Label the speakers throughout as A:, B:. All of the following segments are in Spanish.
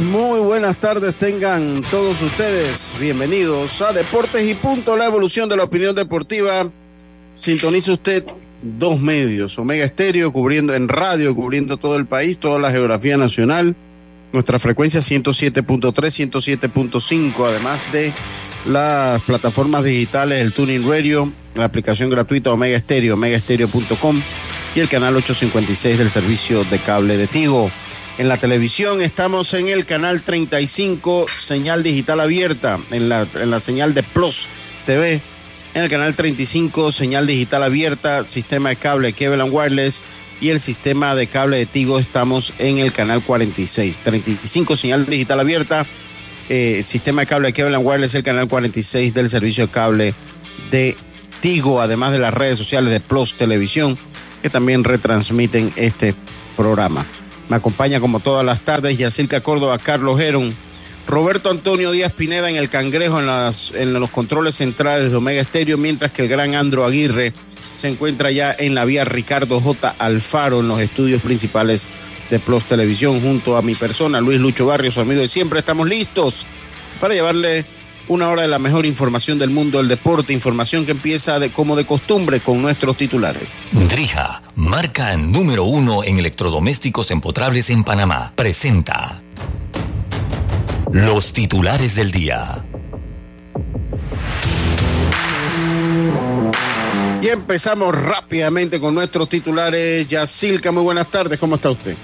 A: Muy buenas tardes tengan todos ustedes. Bienvenidos a Deportes y Punto, la evolución de la opinión deportiva. Sintonice usted dos medios, Omega Estéreo cubriendo en radio, cubriendo todo el país, toda la geografía nacional. Nuestra frecuencia 107.3, 107.5, además de las plataformas digitales, el Tuning Radio, la aplicación gratuita Omega Estéreo, omegaestereo.com y el canal 856 del servicio de cable de Tigo. En la televisión estamos en el canal 35, señal digital abierta, en la, en la señal de Plus TV. En el canal 35, señal digital abierta, sistema de cable Kevlar Wireless y el sistema de cable de Tigo estamos en el canal 46. 35, señal digital abierta, eh, sistema de cable Kevlar Wireless, el canal 46 del servicio de cable de Tigo, además de las redes sociales de Plus Televisión, que también retransmiten este programa. Me acompaña como todas las tardes Yacirca Córdoba, Carlos Heron, Roberto Antonio Díaz Pineda en el Cangrejo en, los controles centrales de Omega Estéreo, mientras que el gran Andro Aguirre se encuentra ya en la vía Ricardo J. Alfaro en los estudios principales de Plus Televisión junto a mi persona, Luis Lucho Barrios, amigo de siempre. Estamos listos para llevarle una hora de la mejor información del mundo del deporte, información que empieza como de costumbre con nuestros titulares.
B: Drija, marca número uno en electrodomésticos empotrables en Panamá, presenta los titulares del día.
A: Y empezamos rápidamente con nuestros titulares. Yacilca, muy buenas tardes, ¿cómo está usted?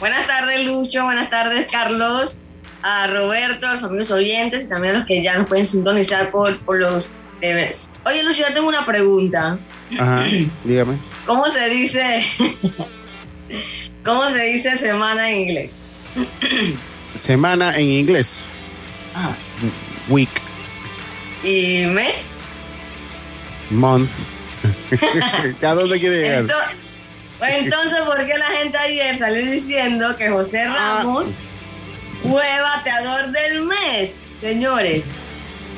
C: Buenas tardes, Lucho, buenas tardes, Carlos a Roberto, a los amigos oyentes y también a los que ya nos pueden sintonizar por, por los deberes. Oye, Lucio, yo tengo una pregunta.
A: Ajá, dígame.
C: ¿Cómo se dice? ¿Cómo se dice semana en inglés?
A: semana en inglés.
C: Ah.
A: Week.
C: ¿Y mes?
A: Month. ¿A dónde quiere llegar?
C: Entonces, pues entonces, ¿por qué la gente ayer salió diciendo que José ah. Ramos fue bateador del mes, señores.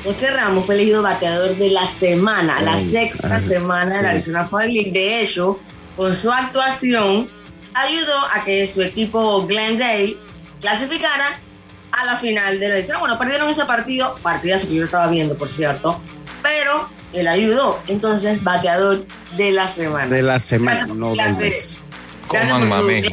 C: José Ramos fue elegido bateador de la semana, la sexta semana de la Fall League. De hecho, con su actuación, ayudó a que su equipo Glendale clasificara a la final de la edición. Bueno, perdieron ese partido, partidazo que yo estaba viendo, por cierto, pero él ayudó. Entonces, bateador de la semana.
A: De la semana, no del mes.
C: Coman mame.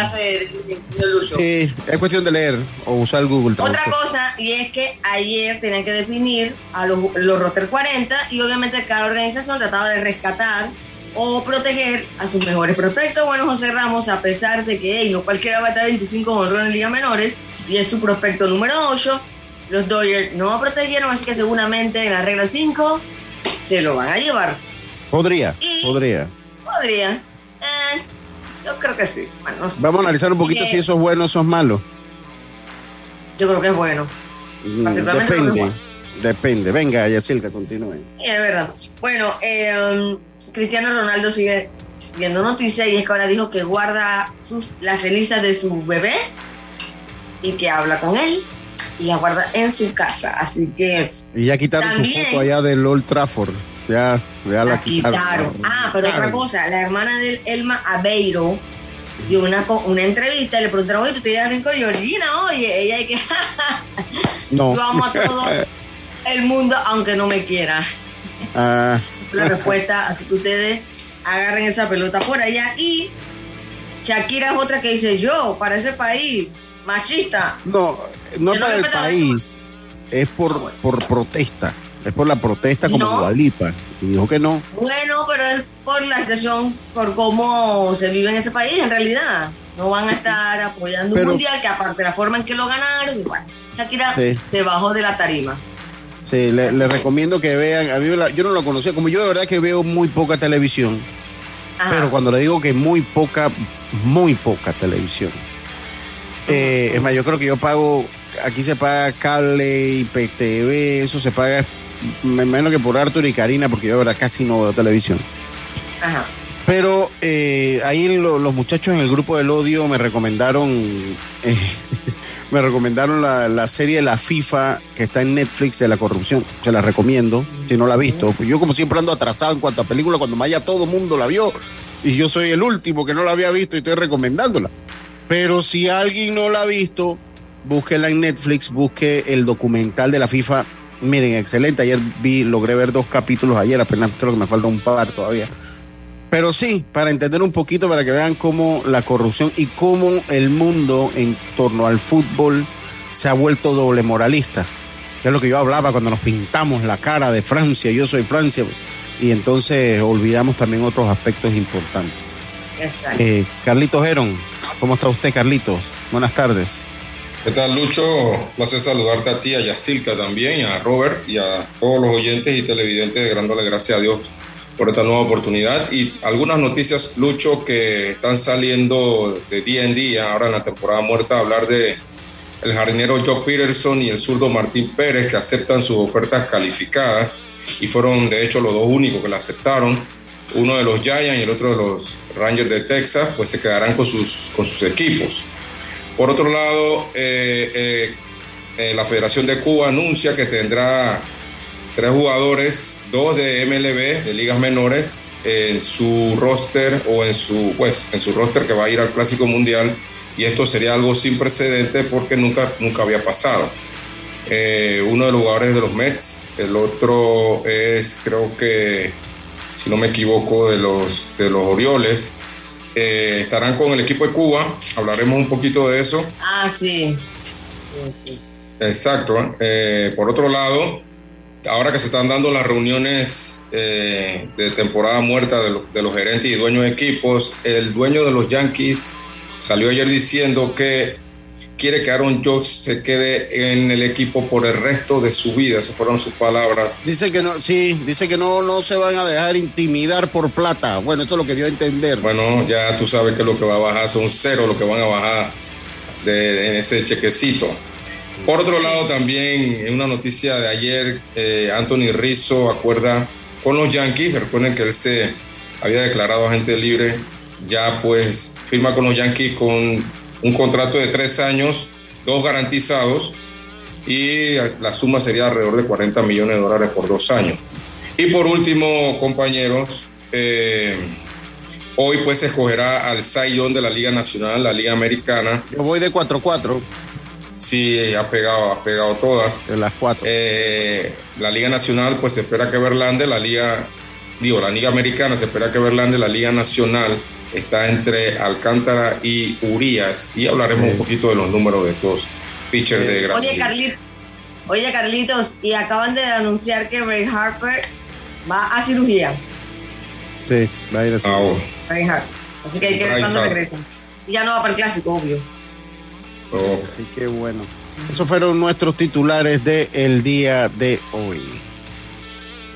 A: Sí, es cuestión de leer o usar Google.
C: Otra cosa, y es que ayer tenían que definir a los, los roster 40 y obviamente cada organización trataba de rescatar o proteger a sus mejores prospectos. Bueno, José Ramos, a pesar de que no cualquiera va a estar 25 honrón en Liga Menores y es su prospecto número 8, los Dodgers no protegieron, así que seguramente en la regla 5 se lo van a llevar.
A: Podría, podría.
C: Podría. Eh, yo creo que sí.
A: Vamos a analizar un poquito si eso es bueno o eso es malo.
C: Yo creo que es bueno.
A: Mm, depende. Depende. Venga, Yacilca, continúe.
C: Sí, es verdad. Bueno, eh, Cristiano Ronaldo sigue viendo noticias y es que ahora dijo que guarda sus, las cenizas de su bebé y que habla con él y la guarda en su casa. Así que.
A: Y ya quitaron su foto allá del Old Trafford. Ya, ya la, quitaron.
C: Ah, pero otra cosa, la hermana de Elma Aveiro dio una, una entrevista y le preguntaron, oye, ¿tú te llevas bien con Georgina? Oye, ella hay que...
A: no.
C: Yo amo a todo el mundo, aunque no me quiera.
A: Ah.
C: La respuesta, así que ustedes agarren esa pelota por allá. Y Shakira es otra que dice, yo, para ese país, machista.
A: No, no es para el país, es por, por protesta Es por la protesta como
C: No.
A: Guadalipa. Y dijo que no.
C: Bueno, pero es por la situación, por cómo se vive en ese país, en realidad. No van a estar apoyando
A: Pero-
C: un mundial que aparte de la forma en que lo ganaron, igual. Shakira
A: Sí.
C: se bajó de la tarima.
A: Sí, le, le recomiendo que vean. A mí la- yo no lo conocía. Como yo de verdad que veo muy poca televisión.
C: Ajá.
A: Pero cuando le digo que muy poca, muy poca televisión. Eh, es más, yo creo que yo pago, aquí se paga cable, IPTV, eso se paga, me imagino que por Arthur y Karina, porque yo de verdad casi no veo televisión.
C: Ajá.
A: Pero eh, ahí lo- los muchachos en el grupo del odio me recomendaron, eh, me recomendaron la, la serie de la FIFA que está en Netflix de la corrupción. Se la recomiendo, si no la ha visto. Yo como siempre ando atrasado en cuanto a películas, cuando más ya todo mundo la vio y yo soy el último que no la había visto y estoy recomendándola. Pero si alguien no la ha visto, búsquela en Netflix, busque el documental de la FIFA. Miren, excelente. Ayer vi, logré ver dos capítulos ayer, apenas creo que me falta un par todavía. Pero sí, para entender un poquito, para que vean cómo la corrupción y cómo el mundo en torno al fútbol se ha vuelto doble moralista. Que es lo que yo hablaba cuando nos pintamos la cara de Francia, yo soy Francia, y entonces olvidamos también otros aspectos importantes.
C: Exacto.
A: Eh, Carlitos Heron, ¿cómo está usted, Carlitos? Buenas tardes.
D: ¿Qué tal, Lucho? Placer saludarte a ti, a Yacilca también, a Robert y a todos los oyentes y televidentes, dándole gracias a Dios por esta nueva oportunidad. Y algunas noticias, Lucho, que están saliendo de día en día, ahora en la temporada muerta, hablar de el jardinero Joe Peterson y el zurdo Martín Pérez, que aceptan sus ofertas calificadas y fueron, de hecho, los dos únicos que la aceptaron. Uno de los Giants y el otro de los Rangers de Texas, pues se quedarán con sus, con sus equipos. Por otro lado, eh, eh, eh, la Federación de Cuba anuncia que tendrá tres jugadores, dos de MLB, de ligas menores, en su roster o en su, pues, en su roster que va a ir al Clásico Mundial. Y esto sería algo sin precedente porque nunca, nunca había pasado. Eh, uno de los jugadores de los Mets, el otro es, creo que, si no me equivoco, de los, de los Orioles. Eh, estarán con el equipo de Cuba, hablaremos un poquito de eso.
C: Ah, sí. Sí, sí.
D: Exacto. Eh, por otro lado, ahora que se están dando las reuniones eh, de temporada muerta de, lo- de los gerentes y dueños de equipos, el dueño de los Yankees salió ayer diciendo que quiere que Aaron Judge se quede en el equipo por el resto de su vida. Esas fueron sus palabras.
A: Dice que no, sí, dice que no, no se van a dejar intimidar por plata. Bueno, eso es lo que dio a entender.
D: Bueno, ya tú sabes que lo que va a bajar son cero, lo que van a bajar de, en ese chequecito. Por otro lado, también en una noticia de ayer, eh, Anthony Rizzo acuerda con los Yankees. Recuerden que él se había declarado agente libre. Ya pues firma con los Yankees con un contrato de tres años, dos garantizados y la suma sería alrededor de 40 millones de dólares por dos años. Y por último, compañeros, eh, hoy pues se escogerá al Young de la Liga Nacional, la Liga Americana.
A: Yo voy de 4-4,
D: Sí, ha pegado, ha pegado todas.
A: de las 4.
D: Eh, la Liga Nacional, pues se espera que Verlander, la Liga, digo, la Liga Americana, se espera que Verlander, la Liga Nacional, está entre Alcántara y Urias. Y hablaremos un poquito de los números de estos pitchers de gran
C: Oye. Carlitos, oye, Carlitos, y acaban de anunciar que Ray Harper va a cirugía.
A: Sí, va a ir así.
D: Ah, bueno.
C: Ray Harper. Así que hay que ver cuándo regresa. Y ya no va para el clásico, obvio.
D: Oh.
A: Así que bueno. Esos fueron nuestros titulares del el día de hoy.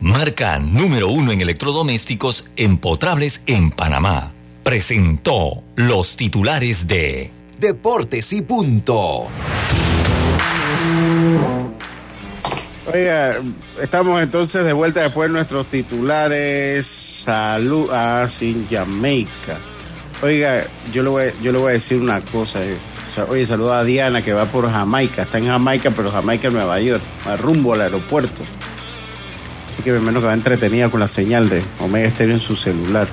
E: marca número uno en electrodomésticos empotrables en Panamá. Presentó los titulares de
B: Deportes y punto.
A: Oiga, estamos entonces de vuelta después de nuestros titulares. Salud a sin Jamaica. Oiga, yo le voy, yo le voy a decir una cosa. eh. O sea, oye, saluda a Diana que va por Jamaica. Está en Jamaica, pero Jamaica, Nueva York. Va rumbo al aeropuerto. Así que menos que va entretenida con la señal de Omega Estéreo en su celular.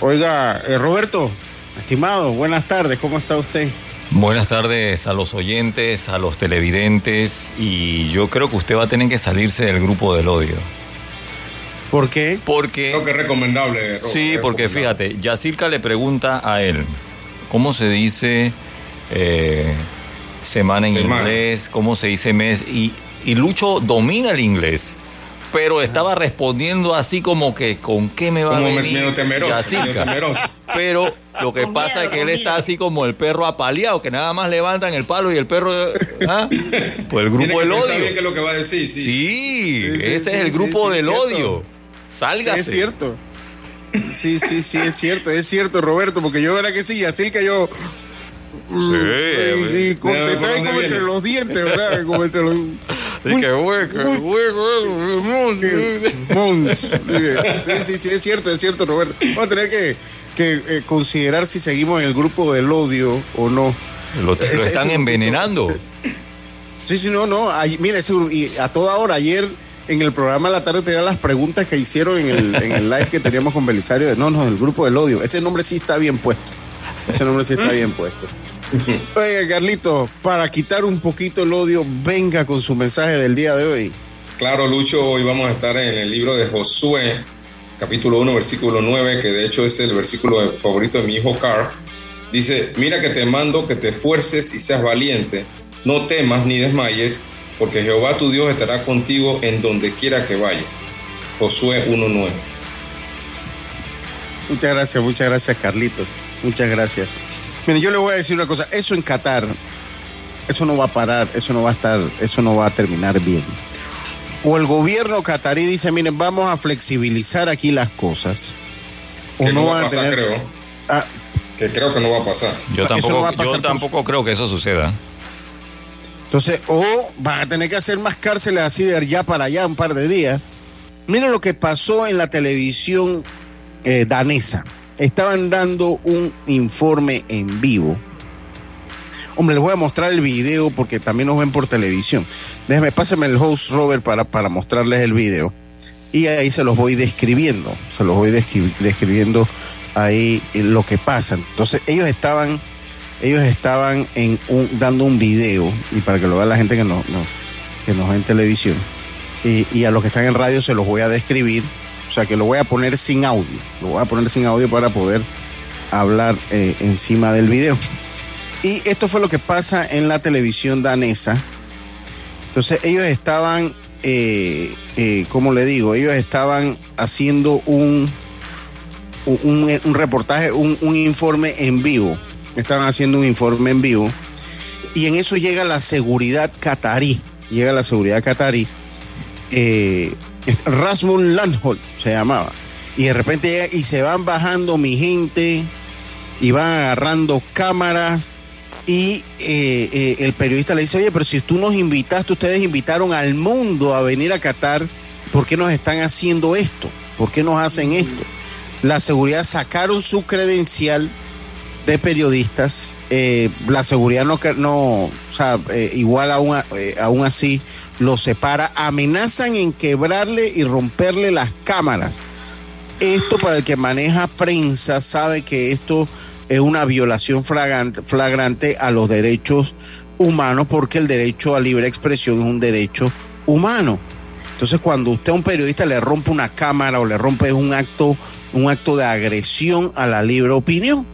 A: Oiga, eh, Roberto, estimado, buenas tardes, ¿cómo está usted?
E: Buenas tardes a los oyentes, a los televidentes y yo creo que usted va a tener que salirse del grupo del odio.
A: ¿Por qué?
E: Porque...
D: Creo que es recomendable. Robert,
E: Sí,
D: es
E: porque
D: recomendable.
E: fíjate, Yacirca le pregunta a él, ¿cómo se dice eh, semana en
D: Semana.
E: inglés? ¿Cómo se dice mes? Y, y Lucho domina el inglés, pero estaba respondiendo así como que, ¿con qué me va
D: Como
E: a venir
D: medio temeroso, medio
E: Yacirca?
D: temeroso.
E: Pero lo que
C: Con
E: pasa
C: miedo,
E: es que él está así como el perro apaleado, que nada más levantan el palo y el perro... ¿ah? Pues el grupo
D: que
E: del odio.
D: bien es lo que va a decir, sí.
E: Sí,
A: Sí, sí,
E: ese
A: sí,
E: es el grupo
A: sí,
E: del odio.
A: Sí,
E: Sálgase.
A: es cierto. Sí, sí, sí, es cierto, es cierto, Roberto, porque yo era que sí, así que yo. Mm, y,
D: ¿por dónde
A: como entre los dientes, ¿verdad? Como entre los.
E: Güey, güey.
A: Mons. Sí, sí, sí, es cierto, es cierto, Roberto. Vamos a tener que, que eh, considerar si seguimos en el grupo del odio o no.
E: Lo, están envenenando.
A: Sí, sí, no, no. Ay, mira, ese y a toda hora, ayer en el programa de la tarde tenía las preguntas que hicieron en el, en el live que teníamos con Belisario de no, no, el grupo del odio. Ese nombre sí está bien puesto. Ese nombre sí está bien puesto. Oiga, Carlito, para quitar un poquito el odio, venga con su mensaje del día de hoy.
D: Claro, Lucho, hoy vamos a estar en el libro de Josué, capítulo 1, versículo 9, que de hecho es el versículo favorito de mi hijo Carl. Dice, mira que te mando que te esfuerces y seas valiente, no temas ni desmayes, porque Jehová tu Dios estará contigo en donde quiera que vayas. Josué 1.9.
A: Muchas gracias, muchas gracias, Carlitos. Muchas gracias. Miren, yo le voy a decir una cosa. Eso en Qatar, eso no va a parar, eso no va a estar, eso no va a terminar bien. O el gobierno catarí dice, miren, vamos a flexibilizar aquí las cosas. O
D: Que
A: no
D: no va
A: van
D: a pasar,
A: tener...
D: creo.
A: Ah,
D: Que creo que no va a pasar.
E: Yo tampoco,
A: no pasar
E: yo
A: por-
E: tampoco creo que eso suceda.
A: Entonces, o van a tener que hacer más cárceles así de allá para allá un par de días. Miren lo que pasó en la televisión eh, danesa. Estaban dando un informe en vivo. Hombre, les voy a mostrar el video porque también nos ven por televisión. Déjame, pásame el host Robert para, para mostrarles el video. Y ahí se los voy describiendo. Se los voy descri- describiendo ahí lo que pasa. Entonces, ellos estaban ellos estaban en un, dando un video, y para que lo vea la gente que, no, que nos ve en televisión, y, a los que están en radio se los voy a describir, sea que lo voy a poner sin audio, lo voy a poner sin audio para poder hablar eh, encima del video. Y esto fue lo que pasa en la televisión danesa. Entonces ellos estaban, eh, eh, ¿cómo le digo? Ellos estaban haciendo un, un, reportaje, un, un informe en vivo. Estaban haciendo un informe en vivo. Y en eso llega la seguridad catarí. Llega la seguridad catarí. Rasmus Landholt se llamaba. Y de repente llega y se van bajando mi gente. Y van agarrando cámaras. Y eh, eh, el periodista le dice, oye, pero si tú nos invitaste, ustedes invitaron al mundo a venir a Qatar, ¿por qué nos están haciendo esto? ¿Por qué nos hacen esto? La seguridad sacaron su credencial de periodistas. Eh, la seguridad no, no eh, igual aún, eh, aún así los separa. Amenazan en quebrarle y romperle las cámaras. Esto para el que maneja prensa sabe que esto es una violación flagrante, flagrante a los derechos humanos porque el derecho a libre expresión es un derecho humano. Entonces, cuando usted a un periodista le rompe una cámara o le rompe un acto, un acto de agresión a la libre opinión.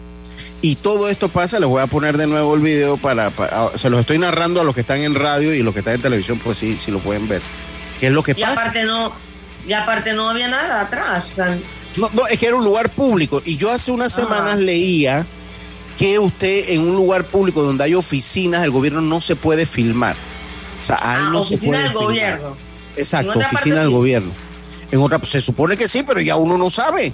A: Y todo esto pasa, les voy a poner de nuevo el video para, para- se los estoy narrando a los que están en radio y los que están en televisión, pues sí, sí lo pueden ver. ¿Qué es lo que
C: Y
A: pasa?
C: aparte no, y aparte no había nada atrás.
A: No, no, es que era un lugar público. Y yo hace unas
C: Ah.
A: semanas leía que usted en un lugar público donde hay oficinas del gobierno no se puede filmar. O sea, ahí
C: ah,
A: no se
C: oficina
A: puede
C: del
A: filmar.
C: gobierno.
A: Exacto, oficina del
C: sí.
A: gobierno. En otra, se supone que sí, pero ya uno no sabe.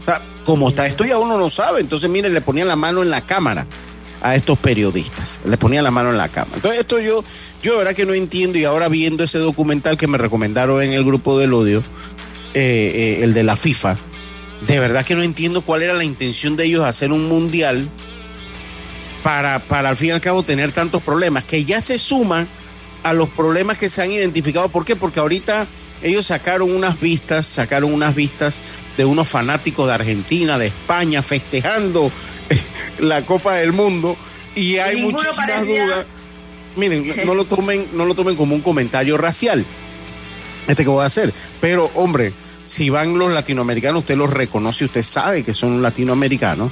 A: O sea, como está esto ya uno no sabe. Entonces, miren, le ponían la mano en la cámara a estos periodistas. Le ponían la mano en la cámara. Entonces, esto yo, yo de verdad que no entiendo. Y ahora viendo ese documental que me recomendaron en el grupo del odio, eh, eh, el de la FIFA, de verdad que no entiendo cuál era la intención de ellos hacer un mundial para, para al fin y al cabo tener tantos problemas, que ya se suman a los problemas que se han identificado. ¿Por qué? Porque ahorita ellos sacaron unas vistas, sacaron unas vistas de unos fanáticos de Argentina, de España, festejando la Copa del Mundo y hay muchísimas dudas. Miren, no lo tomen, no lo tomen como un comentario racial. Este que voy a hacer, pero hombre, si van los latinoamericanos, usted los reconoce, usted sabe que son latinoamericanos.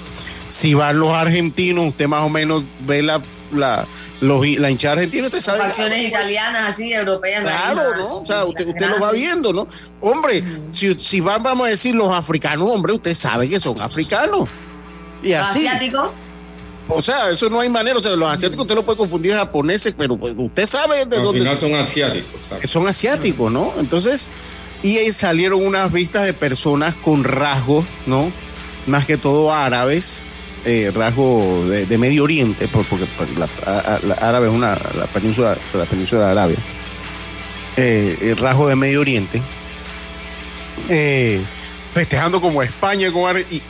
A: Si van los argentinos, usted más o menos ve la, la, los, la hinchada argentina, usted sabe.
C: Facciones italianas, así, europeas.
A: Claro, ¿no? O sea, usted, usted lo va viendo, ¿no? Hombre, si, si van, vamos a decir los africanos, hombre, usted sabe que son africanos. Y así.
C: ¿Asiáticos?
A: O sea, eso no hay manera. O sea, los asiáticos usted lo puede confundir japoneses, pero pues, usted sabe de
D: Al
A: dónde.
D: final son asiáticos. ¿sabes?
A: Son asiáticos, ¿no? Entonces, y ahí salieron unas vistas de personas con rasgos, ¿no? Más que todo árabes, eh, rasgos de, Medio Oriente, por- porque pues, la, a- la árabe es una, la península, la península de Arabia. Eh, el rasgo de Medio Oriente. Eh, festejando como España con,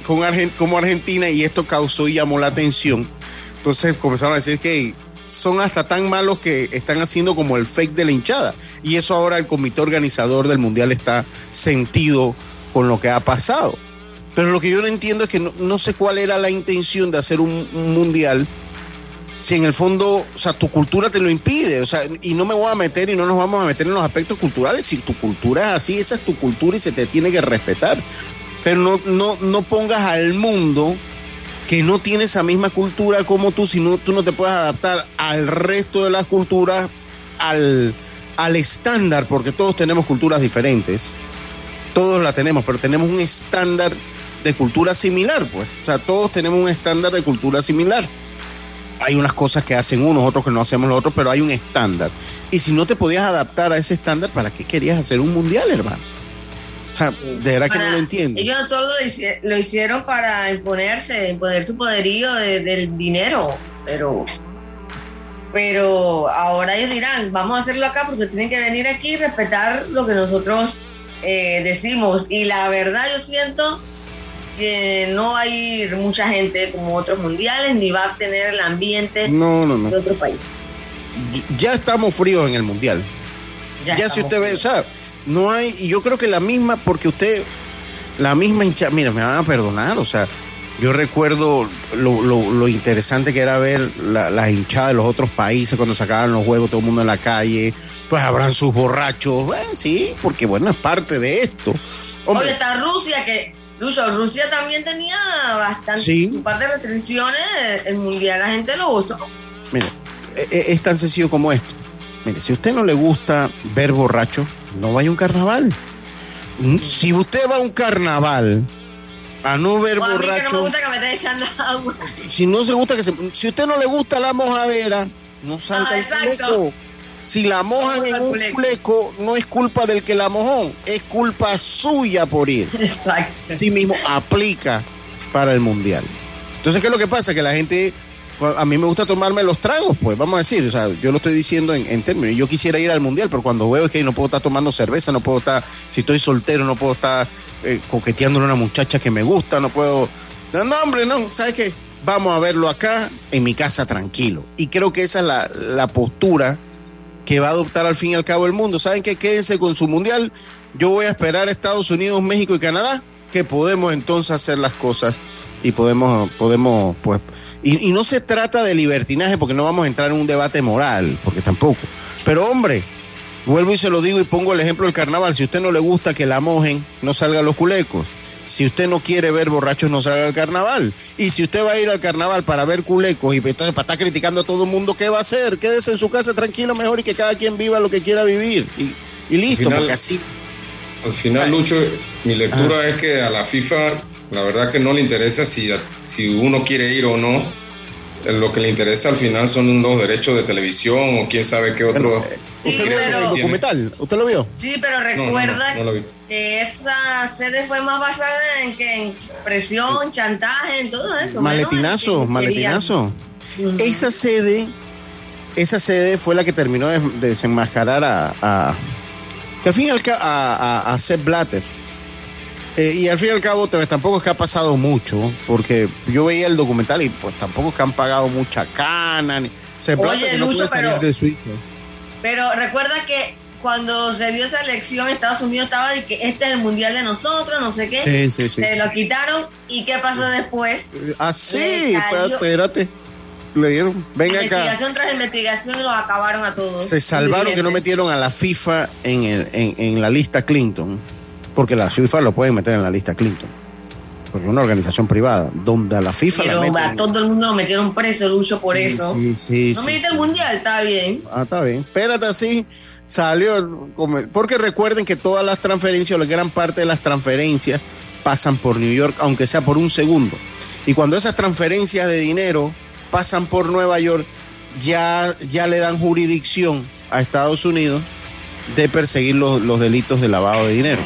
A: con Argen- como Argentina y esto causó y llamó la atención. Entonces comenzaron a decir que son hasta tan malos que están haciendo como el fake de la hinchada. Y eso ahora el comité organizador del mundial está sentido con lo que ha pasado. Pero lo que yo no entiendo es que no, no sé cuál era la intención de hacer un, un mundial si en el fondo, o sea, tu cultura te lo impide, o sea, y no me voy a meter y no nos vamos a meter en los aspectos culturales, si tu cultura es así, esa es tu cultura y se te tiene que respetar. Pero no, no, no pongas al mundo que no tiene esa misma cultura como tú, si no, tú no te puedes adaptar al resto de las culturas, al, al estándar, porque todos tenemos culturas diferentes, todos la tenemos, pero tenemos un estándar de cultura similar, pues, o sea, todos tenemos un estándar de cultura similar hay unas cosas que hacen unos, otros que no hacemos los otros, pero hay un estándar. Y si no te podías adaptar a ese estándar, ¿para qué querías hacer un mundial, hermano? O sea, de verdad que no lo entiendo.
C: Ellos solo lo, hici- lo hicieron para imponerse, imponer su poderío de- del dinero, pero pero ahora ellos dirán, vamos a hacerlo acá porque tienen que venir aquí y respetar lo que nosotros eh, decimos. Y la verdad yo siento que no ir mucha gente como otros mundiales, ni va a tener el ambiente
A: No, no, no.
C: de otro país.
A: Ya estamos fríos en el mundial. Ya, si usted ve, o sea, no hay, y yo creo que la misma, porque usted, la misma hinchada, mira, me van a perdonar, o sea, yo recuerdo lo, lo- lo interesante que era ver la- las hinchadas de los otros países cuando sacaban los juegos, todo el mundo en la calle, pues habrán sus borrachos, bueno, sí, porque bueno, es parte de esto.
C: Oye, está Rusia que Lucho, Rusia también tenía bastante
A: Sí.
C: su parte de restricciones, el mundial la gente lo usó.
A: mire, e- e- es tan sencillo como esto. Mire, si a usted no le gusta ver borracho, no vaya a un carnaval. Mm, Si usted va a un carnaval a no ver
C: O a mí que no me
A: borracho,
C: gusta que me esté echando agua.
A: si no se gusta que se, si usted no le gusta la mojadera, no salga
C: Ah.
A: Si la mojan en un
C: culeco.
A: culeco, no es culpa del que la mojó, es culpa suya por ir.
C: Exacto.
A: Así mismo aplica para el mundial. Entonces, ¿qué es lo que pasa? Que la gente, pues, a mí me gusta tomarme los tragos, pues vamos a decir, o sea, yo lo estoy diciendo en, en términos, yo quisiera ir al mundial, pero cuando veo es que no puedo estar tomando cerveza, no puedo estar, si estoy soltero, no puedo estar eh, coqueteando a una muchacha que me gusta, no puedo, no, no, hombre, no, ¿sabes qué? Vamos a verlo acá, en mi casa, tranquilo. Y creo que esa es la, la postura que va a adoptar al fin y al cabo el mundo. ¿Saben qué? Quédense con su mundial. Yo voy a esperar a Estados Unidos, México y Canadá, que podemos entonces hacer las cosas y podemos, podemos, pues, y, no se trata de libertinaje porque no vamos a entrar en un debate moral, porque tampoco. Pero hombre, vuelvo y se lo digo y pongo el ejemplo del carnaval. Si a usted no le gusta que la mojen, no salga los culecos. Si usted no quiere ver borrachos, no salga al carnaval. Y si usted va a ir al carnaval para ver culecos y entonces para estar criticando a todo el mundo, ¿qué va a hacer? Quédese en su casa tranquilo mejor y que cada quien viva lo que quiera vivir. Y, y listo,
D: final-
A: porque así.
D: Al final, Lucho, mi lectura es que a la FIFA, la verdad que no le interesa si, si uno quiere ir o no. Eh, Lo que le interesa al final son los derechos de televisión o quién sabe qué otro.
C: Sí,
A: ¿Usted vio
C: pero-
A: el documental? ¿Usted lo vio?
C: Sí, pero
D: No, no, no,
C: recuerda
D: no lo vi.
C: Que esa sede fue más basada en que en presión, chantaje, en todo eso.
A: Maletinazo, maletinazo. Esa sede, esa sede fue la que terminó de, de desenmascarar a, a- que al fin y al cabo, a, a, a Sepp Blatter. Eh, y al fin y al cabo pues, tampoco es que ha pasado mucho, porque yo veía el documental y pues tampoco es que han pagado mucha cana. Ni,
C: Oye,
A: Blatter que no
C: Lucho,
A: puede salir
C: pero-
A: de Suiza.
C: Pero recuerda que cuando se dio esa elección, Estados Unidos estaba de que este es el mundial de nosotros, no sé qué.
A: Sí, sí, sí.
C: Se lo quitaron. ¿Y qué pasó después?
A: Así,
C: Le cayó-
A: espérate. Le dieron, venga acá.
C: investigación tras investigación los acabaron a todos.
A: Se salvaron que no metieron a la FIFA en, el- en, en la lista Clinton, porque la FIFA lo pueden meter en la lista Clinton, porque es una organización privada, donde a la FIFA
C: Pero
A: la
C: a
A: meten.
C: todo el mundo lo metieron preso, Lucho, por eso.
A: Sí, sí,
C: no me
A: sí.
C: el mundial, está bien.
A: Ah, está bien. Espérate así. Salió. Porque recuerden que todas las transferencias, o la gran parte de las transferencias, pasan por New York, aunque sea por un segundo. Y cuando esas transferencias de dinero pasan por Nueva York, ya, ya le dan jurisdicción a Estados Unidos de perseguir los, los delitos de lavado de dinero.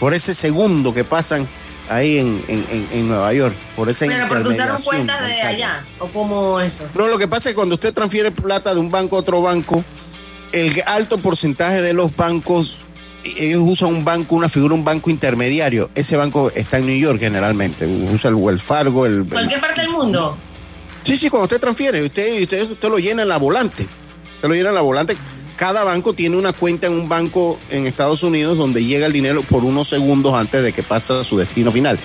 A: Por ese segundo que pasan ahí en, en- en- Nueva York, por esa
C: Pero porque usaron cuentas de allá, o como eso.
A: No, lo que pasa es que cuando usted transfiere plata de un banco a otro banco, el alto porcentaje de los bancos, ellos usan un banco, una figura, un banco intermediario. Ese banco está en New York generalmente. Usa el Wells Fargo, el...
C: Cualquier parte del mundo.
A: Sí, sí, cuando usted transfiere, usted, usted, usted lo llena en la volante. Usted lo llena en la volante. Cada banco tiene una cuenta en un banco en Estados Unidos donde llega el dinero por unos segundos antes de que pase a su destino final.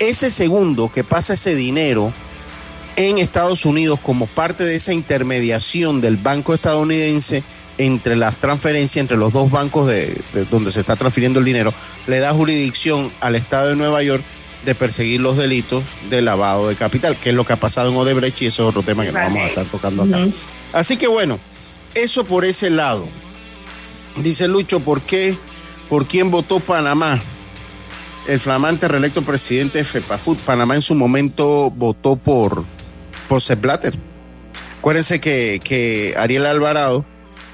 A: Ese segundo que pasa ese dinero en Estados Unidos como parte de esa intermediación del banco estadounidense entre las transferencias entre los dos bancos de, de donde se está transfiriendo el dinero, le da jurisdicción al Estado de Nueva York de perseguir los delitos de lavado de capital, que es lo que ha pasado en Odebrecht y eso es otro tema que no vamos a estar tocando acá. Así que bueno, eso por ese lado. Dice Lucho, ¿por qué? ¿Por quién votó Panamá? El flamante reelecto presidente de FEPAFUT. Panamá en su momento votó por, por Sepp Blatter. Acuérdense que, que Ariel Alvarado,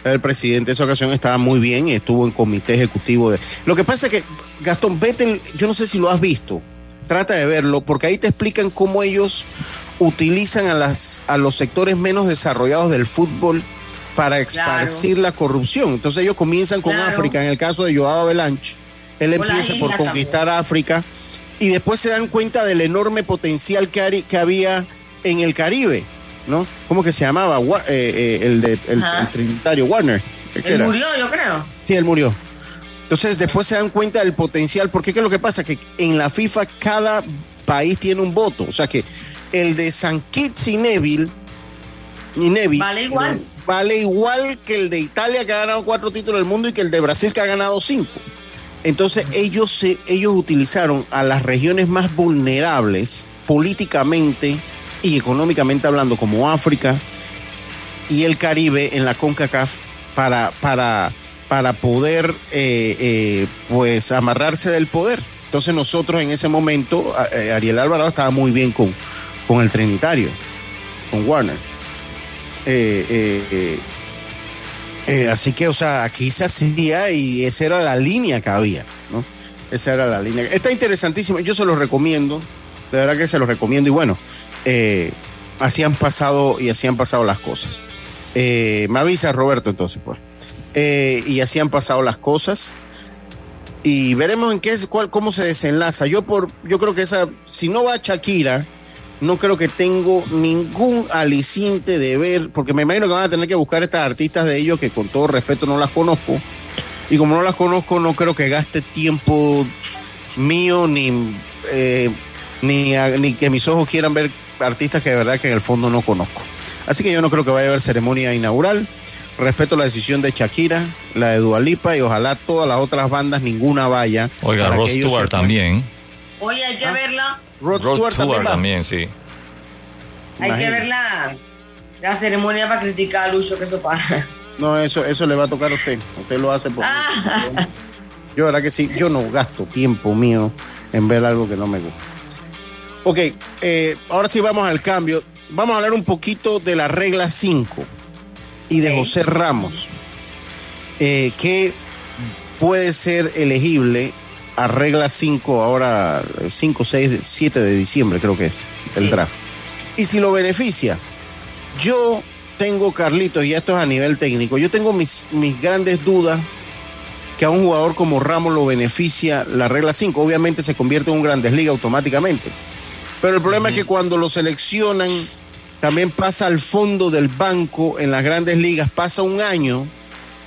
A: el presidente de esa ocasión, estaba muy bien y estuvo en comité ejecutivo de. Lo que pasa es que, Gastón, vete, el- yo no sé si lo has visto. Trata de verlo, porque ahí te explican cómo ellos utilizan a, las, a los sectores menos desarrollados del fútbol para esparcir la corrupción. Entonces ellos comienzan con
C: Claro.
A: África, en el caso de Joao Avalanche, él
C: Con
A: empieza por conquistar África y después se dan cuenta del enorme potencial que, había en el Caribe, ¿no? ¿Cómo que se llamaba? Eh, eh, el, de, el, el trinitario, Warner. ¿qué
C: Él
A: era?
C: murió, yo creo.
A: Sí, él murió. Entonces después se dan cuenta del potencial, porque ¿qué es lo que pasa? Que en la FIFA cada país tiene un voto, o sea que el de San Kitts y Neville, y Nevis,
C: Vale igual.
A: Vale igual que el de Italia que ha ganado cuatro títulos del mundo y que el de Brasil que ha ganado cinco. Entonces ellos, se, ellos utilizaron a las regiones más vulnerables políticamente y económicamente hablando, como África y el Caribe en la CONCACAF, para, para, para poder eh, eh, pues amarrarse del poder. Entonces nosotros en ese momento, eh, Ariel Alvarado estaba muy bien con, con el Trinitario, con Warner. Eh, eh, eh, así que, o sea, aquí se hacía y esa era la línea que había, ¿no? Esa era la línea. Está interesantísimo, yo se los recomiendo, de verdad que se los recomiendo y bueno, así han pasado y así han pasado las cosas. Me avisa Roberto entonces, pues. Y así han pasado las cosas y veremos en qué es, cuál, cómo se desenlaza. Yo por, yo creo que esa, si no va Shakira, no creo que tengo ningún aliciente de ver, porque me imagino que van a tener que buscar estas artistas de ellos que con todo respeto no las conozco. Y como no las conozco, no creo que gaste tiempo mío ni, eh, ni, a- ni que mis ojos quieran ver artistas que de verdad que en el fondo no conozco. Así que yo no creo que vaya a haber ceremonia inaugural. Respeto la decisión de Shakira, la de Dualipa y ojalá todas las otras bandas ninguna vaya.
E: Oiga, Ross Stewart también.
C: Oye, hay que
A: Ah.
C: verla.
A: Rod
E: Rod
A: Stewart, también, va.
E: también, sí.
C: Hay que ver la, la ceremonia para criticar a Lucho, que eso pasa.
A: No, eso, eso le va a tocar a usted. Usted lo hace por
C: Ah.
A: Yo, verdad que sí, yo no gasto tiempo mío en ver algo que no me gusta. Ok, eh, ahora sí vamos al cambio. Vamos a hablar un poquito de la regla 5 y de
C: Ok.
A: José Ramos, eh, que puede ser elegible a regla 5 ahora, 5, 6, 7 de diciembre creo que es el
C: Sí.
A: draft. Y si lo beneficia, yo tengo, Carlitos, y esto es a nivel técnico, yo tengo mis, mis grandes dudas que a un jugador como Ramos lo beneficia la regla 5. Obviamente se convierte en un grandes ligas automáticamente. Pero el problema es que cuando lo seleccionan, también pasa al fondo del banco en las grandes ligas, pasa un año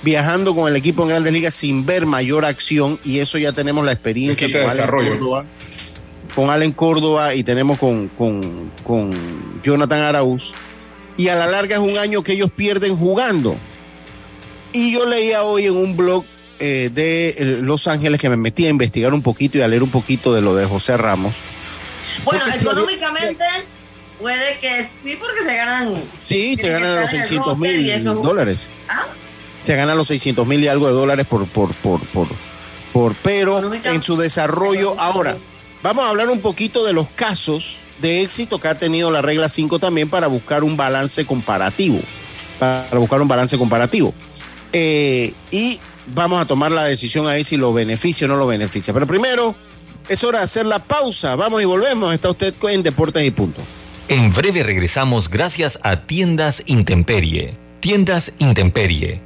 A: viajando con el equipo en Grandes Ligas sin ver mayor acción y eso ya tenemos la experiencia
D: con Allen, Córdoba,
A: con Allen Córdoba y tenemos con, con, con Jonathan Arauz. Y a la larga es un año que ellos pierden jugando. Y yo leía hoy en un blog eh, de eh, Los Ángeles que me metí a investigar un poquito y a leer un poquito de lo de José Ramos.
C: Bueno, económicamente puede que sí, porque se ganan.
A: Sí, se ganan los 600 mil dólares. ¿Ah? Se ganan los 600 mil y algo de dólares por, por, por, por, por pero en su desarrollo. Ahora, vamos a hablar un poquito de los casos de éxito que ha tenido la regla 5 también para buscar un balance comparativo. Para buscar un balance comparativo. Eh, y vamos a tomar la decisión ahí si lo beneficia o no lo beneficia. Pero primero, es hora de hacer la pausa. Vamos y volvemos. Está usted en Deportes y Punto.
E: En breve regresamos gracias a Tiendas Intemperie. Tiendas Intemperie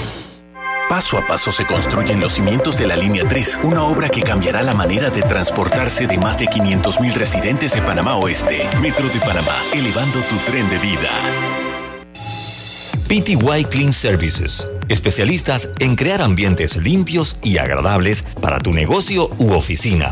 F: Paso a paso se construyen los cimientos de la Línea 3, una obra que cambiará la manera de transportarse de más de 500.000 residentes de Panamá Oeste. Metro de Panamá, elevando tu tren de vida.
E: PTY Clean Services, especialistas en crear ambientes limpios y agradables para tu negocio u oficina.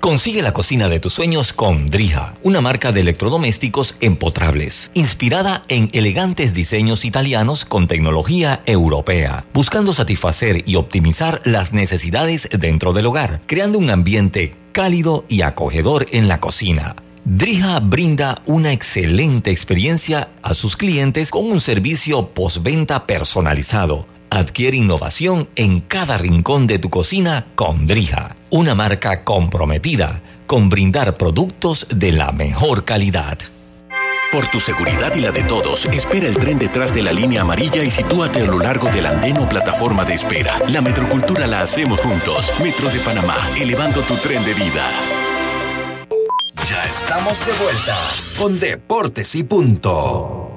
E: Consigue la cocina de tus sueños con Drija, una marca de electrodomésticos empotrables, inspirada en elegantes diseños italianos con tecnología europea, buscando satisfacer y optimizar las necesidades dentro del hogar, creando un ambiente cálido y acogedor en la cocina. Drija brinda una excelente experiencia a sus clientes con un servicio postventa personalizado Adquiere innovación en cada rincón de tu cocina con Drija, una marca comprometida con brindar productos de la mejor calidad.
F: Por tu seguridad y la de todos, espera el tren detrás de la línea amarilla y sitúate a lo largo del andén o plataforma de espera. La metrocultura la hacemos juntos. Metro de Panamá, elevando tu tren de vida.
B: Ya estamos de vuelta con Deportes y Punto.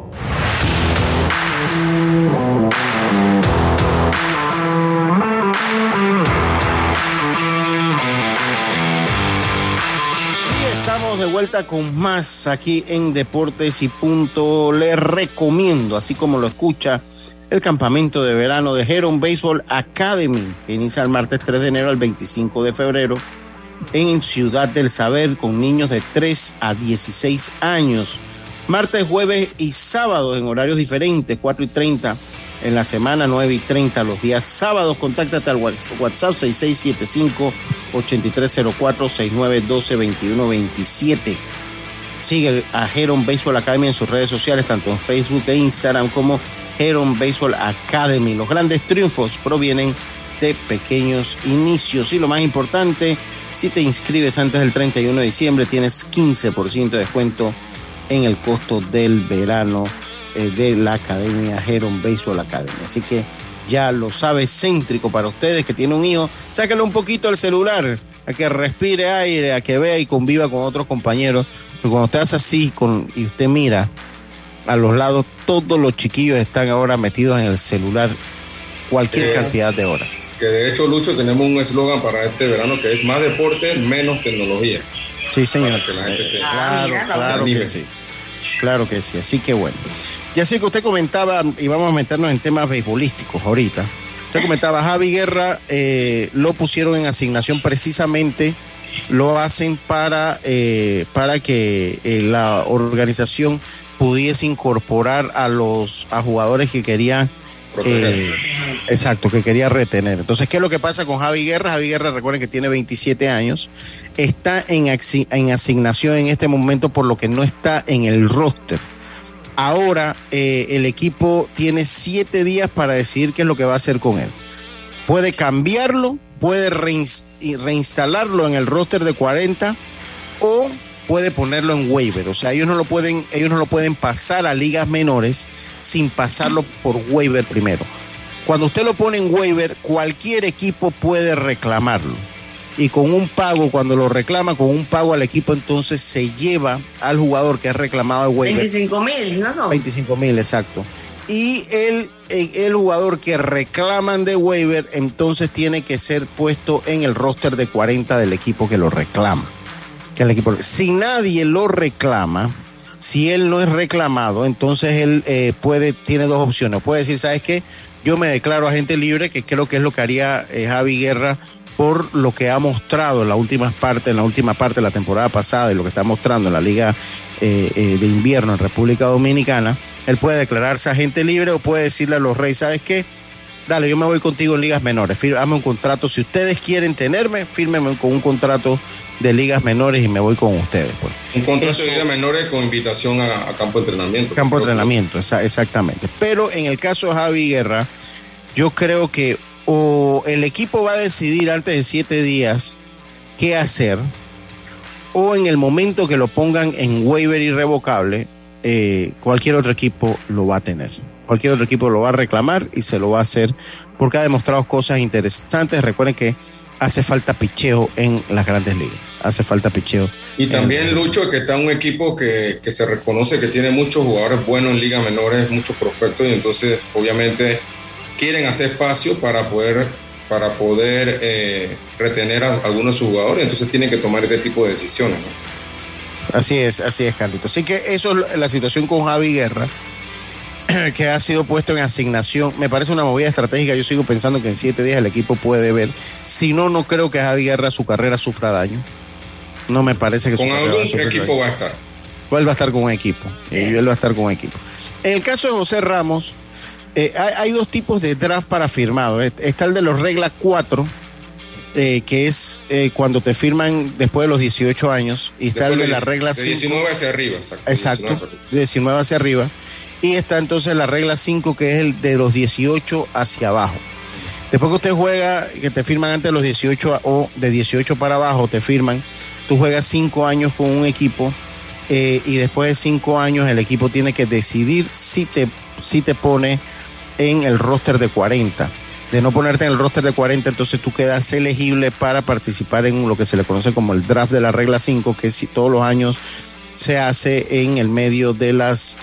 A: Con más aquí en Deportes y Punto. Le recomiendo, así como lo escucha, el campamento de verano de Heron Baseball Academy, que inicia el martes 3 de enero al 25 de febrero, en Ciudad del Saber con niños de 3 a 16 años. Martes, jueves y sábado en horarios diferentes, 4 y 30 en la semana, 9 y 30 los días sábados. Contáctate al WhatsApp 6675-8304-6912-2127. Sigue a Heron Baseball Academy en sus redes sociales, tanto en Facebook e Instagram como Heron Baseball Academy. Los grandes triunfos provienen de pequeños inicios y lo más importante, si te inscribes antes del 31 de diciembre tienes 15% de descuento en el costo del verano de la Academia Heron Baseball Academy. Así que ya lo sabes, céntrico para ustedes que tienen un hijo, sáquenle un poquito el celular, a que respire aire, a que vea y conviva con otros compañeros. Porque cuando usted hace así con, y usted mira a los lados, todos los chiquillos están ahora metidos en el celular cualquier
D: Eh,
A: cantidad de horas.
D: Que de hecho, Lucho, tenemos un eslogan para este verano que es más deporte, menos tecnología.
A: Sí, señor.
D: Para que la gente se,
A: Claro,
C: mira,
A: claro que sí. Claro que sí. Así que bueno. Ya sé que usted comentaba, y vamos a meternos en temas beisbolísticos ahorita. Usted comentaba, Javi Guerra eh, lo pusieron en asignación precisamente, lo hacen para, eh, para que eh, la organización pudiese incorporar a los a jugadores que querían eh, exacto, que quería retener. Entonces, ¿qué es lo que pasa con Javi Guerra? Javi Guerra, recuerden que tiene 27 años, está en, en asignación en este momento por lo que no está en el roster. Ahora eh, el equipo tiene siete días para decidir qué es lo que va a hacer con él. Puede cambiarlo, puede reinstalarlo en el roster de 40 o puede ponerlo en waiver. O sea, ellos no lo pueden, ellos no lo pueden pasar a ligas menores sin pasarlo por waiver primero. Cuando usted lo pone en waiver, cualquier equipo puede reclamarlo. Y con un pago, cuando lo reclama, con un pago al equipo, entonces se lleva al jugador que es reclamado de waiver.
C: 25 mil, ¿no son?
A: 25 mil, exacto. Y el, el, el jugador que reclaman de waiver, entonces tiene que ser puesto en el roster de 40 del equipo que lo reclama. Que el equipo, si nadie lo reclama, si él no es reclamado, entonces él eh, puede, tiene dos opciones. Puede decir, ¿sabes qué? Yo me declaro agente libre, que creo que es lo que haría eh, Javi Guerra por lo que ha mostrado en la última parte, en la última parte de la temporada pasada y lo que está mostrando en la Liga eh, eh, de Invierno en República Dominicana. Él puede declararse agente libre o puede decirle a los Reyes, ¿sabes qué? Dale, yo me voy contigo en ligas menores. Firmame un contrato. Si ustedes quieren tenerme, fírmenme con un contrato de ligas menores y me voy con ustedes. Pues.
D: Un contrato
A: Eso-
D: de ligas menores con invitación a, a campo de entrenamiento.
A: Campo de entrenamiento, esa- exactamente. Pero en el caso de Javi Guerra, yo creo que o el equipo va a decidir antes de siete días qué hacer, o en el momento que lo pongan en waiver irrevocable, eh, cualquier otro equipo lo va a tener. Cualquier otro equipo lo va a reclamar y se lo va a hacer porque ha demostrado cosas interesantes. Recuerden que hace falta picheo en las grandes ligas. Hace falta picheo.
D: Y también, Lucho, que está un equipo que, que se reconoce que tiene muchos jugadores buenos en ligas menores, muchos prospectos, y entonces, obviamente, quieren hacer espacio para poder, para poder eh, retener a algunos de sus jugadores, entonces tienen que tomar este tipo de decisiones. ¿no?
A: Así es, así es, Carlito. Así que eso es la situación con Javi Guerra, que ha sido puesto en asignación. Me parece una movida estratégica. Yo sigo pensando que en siete días el equipo puede ver. Si no, no creo que Javi Guerra su carrera sufra daño. No me parece que su
D: Con
A: carrera
D: algún
A: va a sufrir
D: equipo
A: daño.
D: va a estar.
A: Él va a estar con un equipo. Él va a estar con un equipo. En el caso de José Ramos, eh, hay, hay dos tipos de draft para firmado. Está el de los regla 4, eh, que es eh, cuando te firman después de los 18 años, y está el de la regla 5.
D: De 19 hacia arriba, exacto.
A: Exacto,
D: 19 hacia arriba.
A: de 19 hacia arriba. Y está entonces la regla 5, que es el de los 18 hacia abajo. Después que usted juega, que te firman antes de los 18 a- o de 18 para abajo, te firman, tú juegas 5 años con un equipo eh, y después de 5 años el equipo tiene que decidir si te, si te pone en el roster de 40. De no ponerte en el roster de 40, entonces tú quedas elegible para participar en lo que se le conoce como el draft de la regla 5, que si todos los años se hace en el medio de las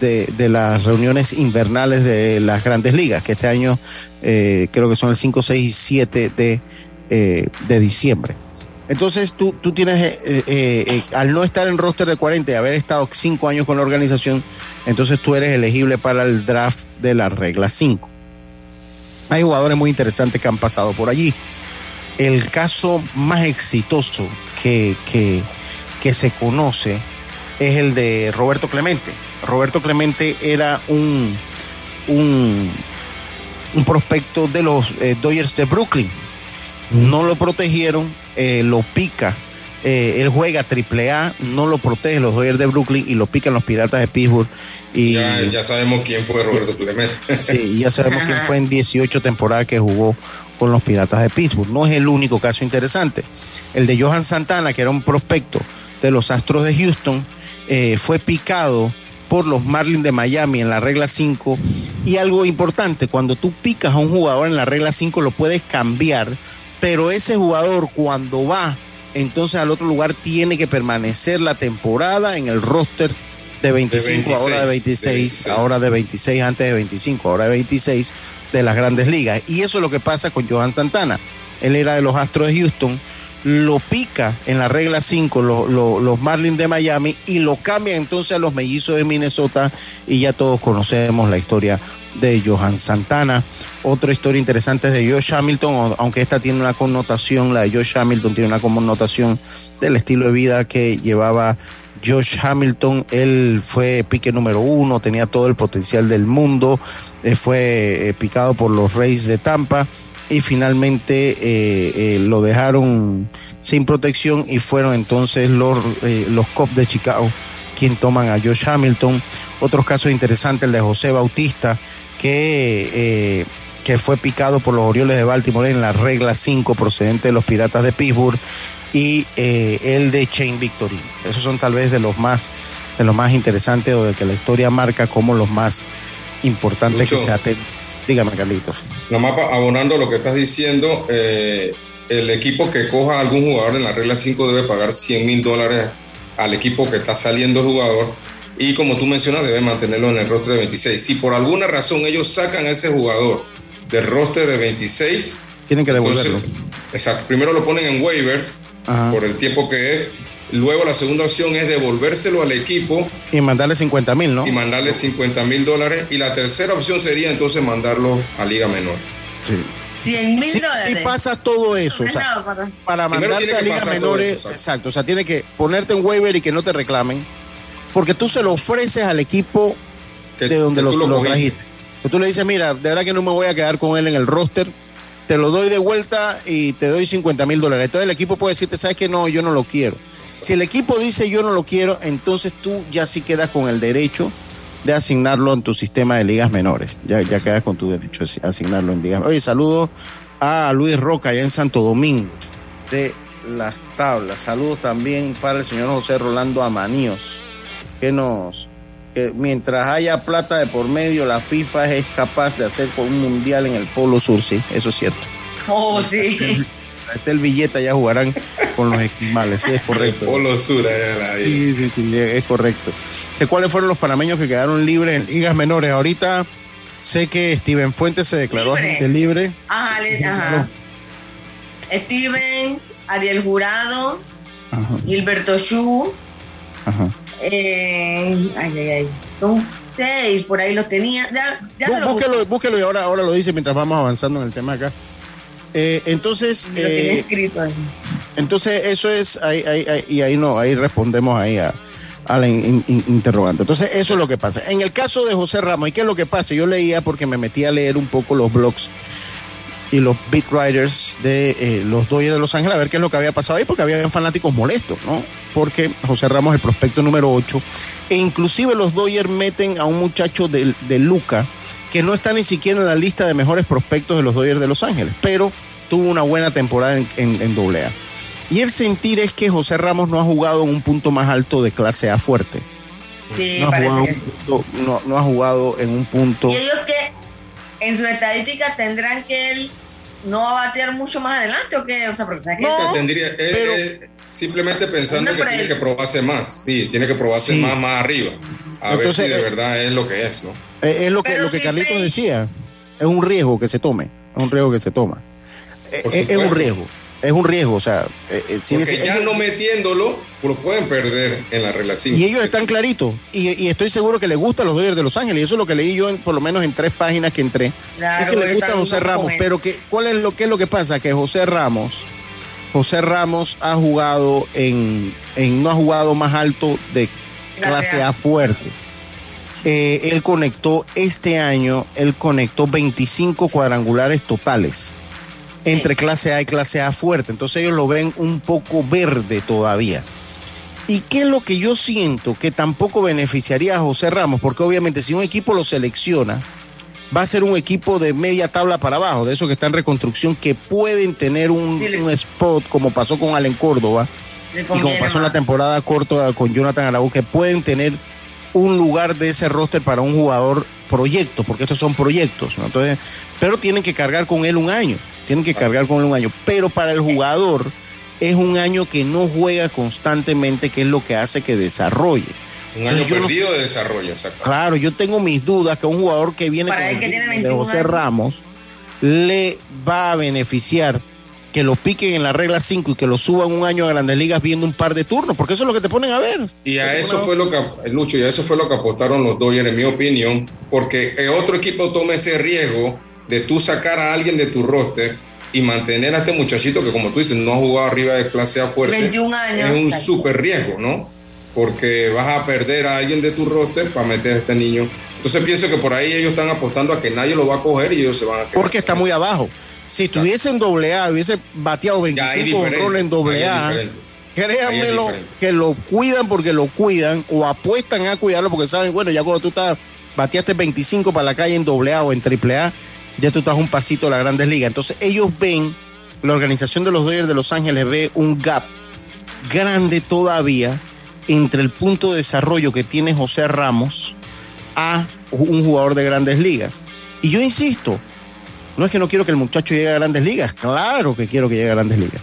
A: de, las reuniones invernales de las grandes ligas, que este año eh, creo que son el 5, 6 y 7 de, eh, de diciembre. Entonces tú, tú tienes, eh, eh, eh, al no estar en roster de 40 y haber estado 5 años con la organización, entonces tú eres elegible para el draft de la regla 5. Hay jugadores muy interesantes que han pasado por allí. el caso más exitoso que, que, que se conoce es el de Roberto Clemente. Roberto Clemente era un, un, un prospecto de los Dodgers de Brooklyn. No lo protegieron, eh, lo pica. eh, él juega triple A, no lo protege los Dodgers de Brooklyn y lo pican los Piratas de Pittsburgh. Y
D: Ya, ya sabemos quién fue Roberto Clemente.
A: Sí, ya sabemos quién fue en 18 temporadas que jugó con los Piratas de Pittsburgh. No es el único caso interesante. El de Johan Santana, que era un prospecto de los Astros de Houston, eh, fue picado por los Marlins de Miami en la regla 5. Y algo importante, cuando tú picas a un jugador en la regla 5 lo puedes cambiar, pero ese jugador cuando va entonces al otro lugar tiene que permanecer la temporada en el roster de 25, ahora de 26,
D: de 26.
A: ahora de 26, antes de 25, ahora de 26 de las grandes ligas. Y eso es lo que pasa con Johan Santana. Él era de los Astros de Houston, lo pica en la regla 5 lo- lo- los Marlins de Miami y lo cambia entonces a los mellizos de Minnesota y ya todos conocemos la historia de Johan Santana. Otra historia interesante es de Josh Hamilton, aunque esta tiene una connotación, la de Josh Hamilton tiene una connotación del estilo de vida que llevaba Josh Hamilton. Él fue pique número uno, tenía todo el potencial del mundo, eh, fue eh, picado por los Reyes de Tampa y finalmente eh, lo dejaron sin protección y fueron entonces los, los Cubs de Chicago quien toman a Josh Hamilton. Otros casos interesantes, el de José Bautista, que, eh, que fue picado por los Orioles de Baltimore en la regla 5 procedente de los Piratas de Pittsburgh y eh, el de Shane Victory. Esos son tal vez de los más de los más interesantes o de que la historia marca como los más importantes que se aten. Dígame, Carlitos.
D: Nomás abonando lo que estás diciendo, eh, el equipo que coja a algún jugador en la regla 5 debe pagar 100 mil dólares al equipo que está saliendo el jugador y como tú mencionas debe mantenerlo en el roster de 26. Si por alguna razón ellos sacan a ese jugador del roster de 26,
A: Tienen que devolverlo.
D: entonces, exacto, primero lo ponen en waivers
A: Ajá.
D: por el tiempo que es, luego la segunda opción es devolvérselo al equipo
A: Y mandarle 50 mil, ¿no?
D: y mandarle 50 mil dólares y la tercera opción sería entonces mandarlo a Liga Menor.
A: Sí.
C: 100 mil
A: Si,
C: dólares.
A: pasa todo eso, o sea,
C: Nada, para-
A: mandarte a
D: todo
A: menores,
D: eso, exacto.
A: exacto, o sea, tiene que ponerte en waiver y que no te reclamen, porque tú se lo ofreces al equipo
D: Que-
A: de donde lo, trajiste. Que tú le dices, mira, de verdad que no me voy a quedar con él en el roster, te lo doy de vuelta y te doy 50 mil dólares. Entonces el equipo puede decirte, sabes que no, yo no lo quiero. Si el equipo dice yo no lo quiero, entonces tú ya sí quedas con el derecho de asignarlo en tu sistema de ligas menores. Ya, ya quedas con tu derecho de asignarlo en ligas. Oye, saludos a Luis Roca allá en Santo Domingo de las tablas. Saludos también para el señor José Rolando Amaníos, que nos que mientras haya plata de por medio, la FIFA es capaz de hacer con un mundial en el Polo Sur, sí, eso es cierto.
C: Oh, sí.
A: Este el billete, ya jugarán con los esquimales, sí, es correcto.
D: El Polo Sur, allá.
A: Sí, sí, sí, es correcto. ¿Que ¿Cuáles fueron los panameños que quedaron libres en ligas menores? Ahorita sé que Steven Fuentes se declaró
C: Libre.
A: agente libre.
C: Ajá, le- ajá. Steven, Ariel Jurado,
A: Ajá,
C: Gilberto Chu,
A: ajá.
C: eh, ay, ay, ay. Son seis, por ahí los tenía. Ya, ya
A: Bú-
C: lo
A: búsquelo, búsquelo y ahora, ahora lo dice mientras vamos avanzando en el tema acá. Eh, entonces,
C: lo
A: eh,
C: escrito ahí.
A: entonces eso es, ahí, ahí- ahí- y ahí no, ahí respondemos ahí a, a la in- in- interrogante. Entonces, eso es lo que pasa. En el caso de José Ramos, ¿y qué es lo que pasa? Yo leía porque me metí a leer un poco los blogs y los beat writers de eh, los Dodgers de Los Ángeles a ver qué es lo que había pasado ahí, porque había fanáticos molestos, ¿no? Porque José Ramos es el prospecto número 8, e inclusive los Dodgers meten a un muchacho de, de Luca, que no está ni siquiera en la lista de mejores prospectos de los Dodgers de Los Ángeles, pero tuvo una buena temporada en, en, en AA. Y el sentir es que José Ramos no ha jugado en un punto más alto de clase A fuerte.
C: Sí,
A: No ha,
C: parece
A: jugado
C: que sí.
A: punto- no- no ha jugado en un punto.
C: Y ellos que en su estadística tendrán que él no va a batear mucho más adelante o qué? O sea, porque sabes que
A: No,
C: eso-
D: Tendría, él-
A: pero-
D: él simplemente pensando que tiene que probarse más. Sí, tiene que probarse
A: Sí.
D: más, más arriba. A
A: Entonces,
D: ver si de
A: eh,
D: verdad es lo que es, ¿no?
A: Eh, Es lo que,
C: Pero
A: lo que
C: si
A: Carlitos decía. Es un riesgo que se tome. Es un riesgo que se toma. Eh, Es, es un riesgo. Es un riesgo, o sea, eh, eh, si
D: Porque
A: es-
D: ya
A: ellos-
D: no metiéndolo, lo pueden perder en la 5.
A: y ellos están claritos. Y, y estoy seguro que les gustan los Dodgers de Los Ángeles. Y eso es lo que leí yo, en- por lo menos en tres páginas que entré.
C: Claro,
A: es que le gusta a José Ramos. Pero que, ¿cuál es lo que es lo que pasa? Que José Ramos, José Ramos ha jugado en, en no ha jugado más alto de
C: Clase. A
A: fuerte. Eh, él conectó este año, él conectó 25 cuadrangulares totales entre clase A y clase A fuerte. Entonces ellos lo ven un poco verde todavía. ¿Y qué es lo que yo siento que tampoco beneficiaría a José Ramos? Porque obviamente si un equipo lo selecciona, va a ser un equipo de media tabla para abajo, de esos que están en reconstrucción, que pueden tener un,
C: Sí, le-
A: un spot como pasó con Allen Córdoba y como pasó en la temporada corta con Jonathan Araújo, que pueden tener un lugar de ese roster para un jugador proyecto, porque estos son proyectos, ¿no? Entonces, pero tienen que cargar con él un año, tienen que cargar con él un año, pero para el jugador es un año que no juega constantemente, que es lo que hace que desarrolle.
D: Un año
A: no-
D: perdido de desarrollo, exacto.
A: Claro, yo tengo mis dudas que un jugador que viene
C: Para
A: con
C: que tiene
A: de
C: 21
A: José
C: años.
A: Ramos le va a beneficiar que lo piquen en la regla 5 y que lo suban un año a Grandes Ligas viendo un par de turnos, porque eso es lo que te ponen a ver.
D: Y a eso fue lo que, Lucho, y a eso fue lo que apostaron los Dodgers, en mi opinión, porque el otro equipo toma ese riesgo de tú sacar a alguien de tu roster y mantener a este muchachito que, como tú dices, no ha jugado arriba de clase A fuerte.
C: 21 años.
D: Es un súper riesgo, ¿no? Porque vas a perder a alguien de tu roster para meter a este niño. Entonces pienso que por ahí ellos están apostando a que nadie lo va a coger y ellos se van a quedar.
A: porque está muy abajo. Si estuviese en doble A, hubiese bateado
D: Ya, ahí
A: 25
D: diferente,
A: roles en doble
D: ahí es
A: A.
D: diferente.
A: Créanmelo que lo cuidan porque lo cuidan o apuestan a cuidarlo porque saben, bueno, ya cuando tú estás, bateaste 25 para la calle en doble A o en triple A, ya tú estás un pasito a la Grandes Ligas. Entonces ellos ven, la organización de los Dodgers de Los Ángeles ve un gap grande todavía entre el punto de desarrollo que tiene José Ramos a un jugador de Grandes Ligas. Y yo insisto, no es que no quiero que el muchacho llegue a Grandes Ligas, claro que quiero que llegue a Grandes Ligas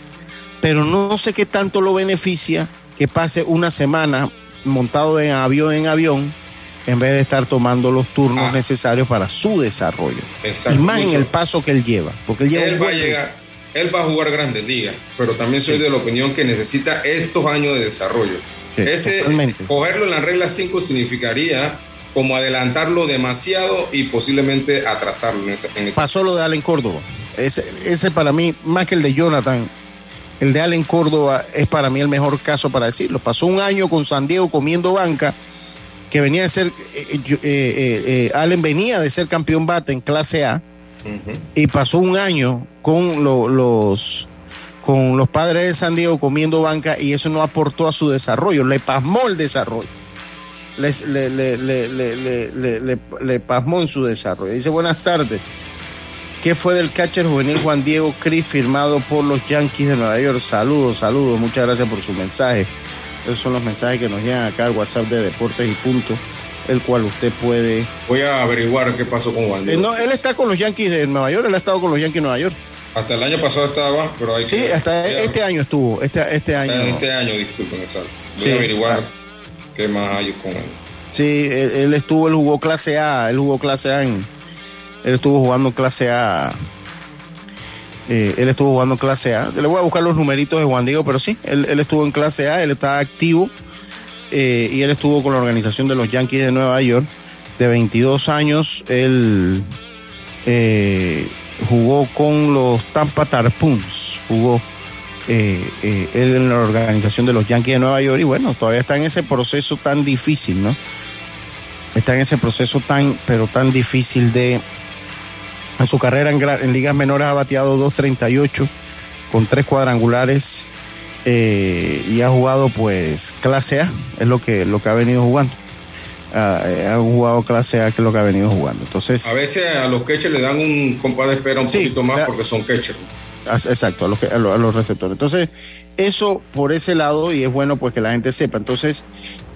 A: pero no sé qué tanto lo beneficia que pase una semana montado en avión en avión en vez de estar tomando los turnos
D: Ah.
A: necesarios para su desarrollo.
D: Exacto,
A: y más en el paso que él lleva, porque él lleva un
D: él va a llegar, él va a jugar grandes ligas, pero también soy de la opinión que necesita estos años de desarrollo.
A: Sí,
D: Ese,
A: totalmente.
D: cogerlo en la regla 5 significaría como adelantarlo demasiado y posiblemente atrasarlo en esa, en
A: Pasó lo de Allen Córdoba. Ese, ese para mí, más que el de Jonathan, el de Allen Córdoba es para mí el mejor caso para decirlo. Pasó un año con San Diego comiendo banca, que venía de ser, eh, eh, eh, eh, Allen venía de ser campeón bate en clase A. Y pasó un año con lo- los con los padres de San Diego comiendo banca y eso no aportó a su desarrollo, le pasmó el desarrollo. Les- Le, le- le- le- le- le- le- le pasmó en su desarrollo. Dice, buenas tardes. ¿Qué fue del catcher juvenil Juan Diego Cris firmado por los Yankees de Nueva York? Saludos, saludos, muchas gracias por su mensaje. Esos son los mensajes que nos llegan acá al WhatsApp de Deportes y Punto, el cual usted puede
D: Voy a averiguar qué pasó con Juan
A: eh, no, él está con los Yankees de Nueva York, él ha estado con los Yankees de Nueva York.
D: Hasta el año pasado estaba, pero hay
A: Sí,
D: que
A: hasta
D: ya-
A: este año estuvo, este, este año.
D: Este año, disculpen, exacto. Voy
A: Sí,
D: a averiguar qué más hay con él.
A: Sí, él, él estuvo, él jugó clase A, él jugó clase A en, él estuvo jugando clase A, eh, él estuvo jugando clase A. Le voy a buscar los numeritos de Juan Diego, pero sí, él, estuvo en clase A, él está activo eh, y él estuvo con la organización de los Yankees de Nueva York de 22 años. Él eh, jugó con los Tampa Tarpoons, jugó él en la organización de los Yankees de Nueva York y bueno, todavía está en ese proceso tan difícil, ¿no? Está en ese proceso tan, pero tan difícil de... En su carrera en, ligas menores ha bateado 2.38 con tres cuadrangulares eh, y ha jugado pues clase A, es lo que, lo que ha venido jugando. Ah, eh, ha jugado clase A, que es lo que ha venido jugando. Entonces,
D: A veces a los catchers le dan un compás de espera un
A: Sí,
D: poquito más
A: la-
D: porque son catchers.
A: Exacto, a los, que- a los- a los receptores. Entonces, eso por ese lado, y es bueno pues que la gente sepa. Entonces,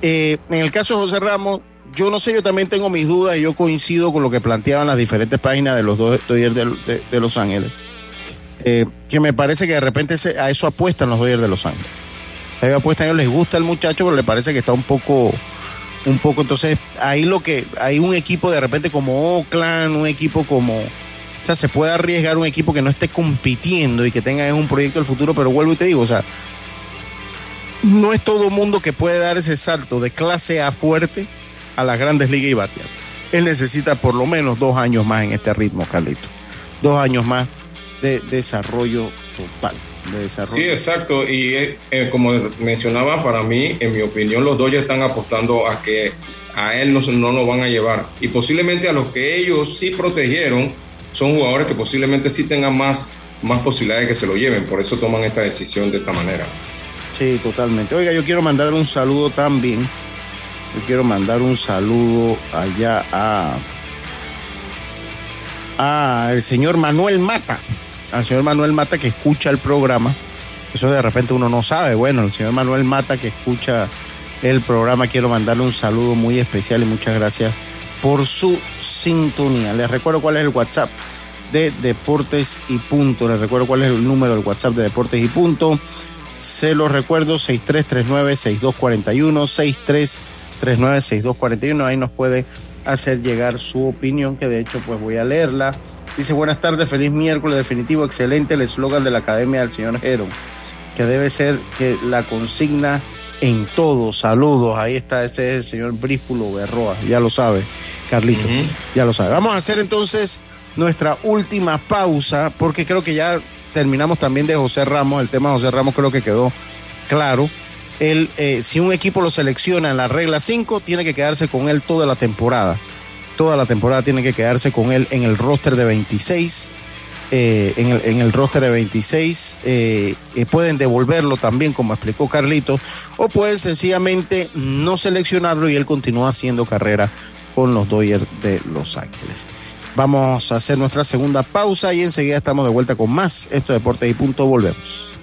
A: eh, en el caso de José Ramos, yo no sé, yo también tengo mis dudas y yo coincido con lo que planteaban las diferentes páginas de los dos Dodgers de, Los Ángeles. Eh, que me parece que de repente a eso apuestan los Dodgers de Los Ángeles. A ellos apuestan, a ellos les gusta el muchacho, pero le parece que está un poco, un poco, entonces ahí lo que, hay un equipo de repente como Oakland, un equipo como O sea, se puede arriesgar un equipo que no esté compitiendo y que tenga un proyecto del futuro, pero vuelvo y te digo, o sea, no es todo mundo que puede dar ese salto de clase A fuerte a las grandes ligas y batear. Él necesita por lo menos dos años más en este ritmo, Carlito. Dos años más de desarrollo total. De desarrollo.
D: Sí, exacto. Y eh, eh, como mencionaba, para mí, en mi opinión, los Dodgers están apostando a que a él no, no lo van a llevar. Y posiblemente a los que ellos sí protegieron son jugadores que posiblemente sí tengan más, más posibilidades de que se lo lleven. Por eso toman esta decisión de esta manera.
A: Sí, totalmente. Oiga, yo quiero mandar un saludo también. Yo quiero mandar un saludo allá a, a el señor Manuel Mata. Al señor Manuel Mata que escucha el programa. Eso de repente uno no sabe. Bueno, el señor Manuel Mata que escucha el programa, quiero mandarle un saludo muy especial y muchas gracias por su sintonía. Les recuerdo cuál es el WhatsApp de Deportes y Punto. Les recuerdo cuál es el número del WhatsApp de Deportes y Punto. Se los recuerdo, 6339-6241, 6339-6241. Ahí nos puede hacer llegar su opinión, que de hecho pues voy a leerla. Dice, buenas tardes, feliz miércoles, definitivo, excelente el eslogan de la Academia del señor Jero, que debe ser que la consigna en todo, saludos, ahí está, ese es el señor Brífulo Berroa, ya lo sabe, Carlito, ya lo sabe. Vamos a hacer entonces nuestra última pausa, porque creo que ya terminamos también de José Ramos, el tema de José Ramos creo que quedó claro. Él, eh, si un equipo lo selecciona en la regla 5, tiene que quedarse con él toda la temporada. Toda la temporada tiene que quedarse con él en el roster de 26. Eh, en, el, en, el, roster de 26. Eh, eh, pueden devolverlo también, como explicó Carlitos, o pueden sencillamente no seleccionarlo y él continúa haciendo carrera con los Dodgers de Los Ángeles. Vamos a hacer nuestra segunda pausa y enseguida estamos de vuelta con más. Esto es Deportes y Punto. Volvemos.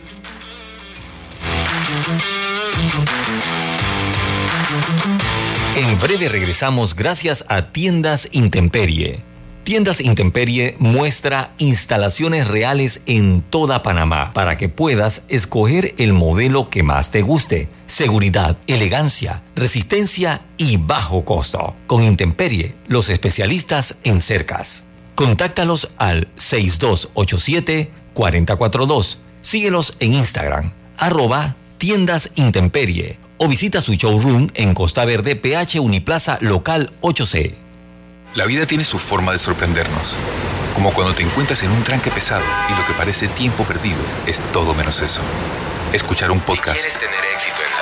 E: En breve regresamos gracias a Tiendas Intemperie. Tiendas Intemperie muestra instalaciones reales en toda Panamá para que puedas escoger el modelo que más te guste. Seguridad, elegancia, resistencia y bajo costo. Con Intemperie, los especialistas en cercas. Contáctalos al 6287-4042. Síguelos en Instagram, arroba tiendas Intemperie o visita su showroom en Costa Verde, PH Uniplaza Local 8C.
G: La vida tiene su forma de sorprendernos, como cuando te encuentras en un tranque pesado y lo que parece tiempo perdido es todo menos eso. Escuchar un podcast.
H: Si quieres tener éxito en la.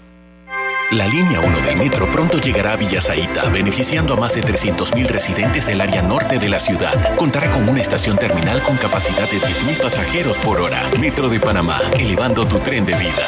F: La línea 1 del metro pronto llegará a Villasaita, beneficiando a más de 300.000 residentes del área norte de la ciudad. Contará con una estación terminal con capacidad de 10.000 pasajeros por hora. Metro de Panamá, elevando tu tren de vida.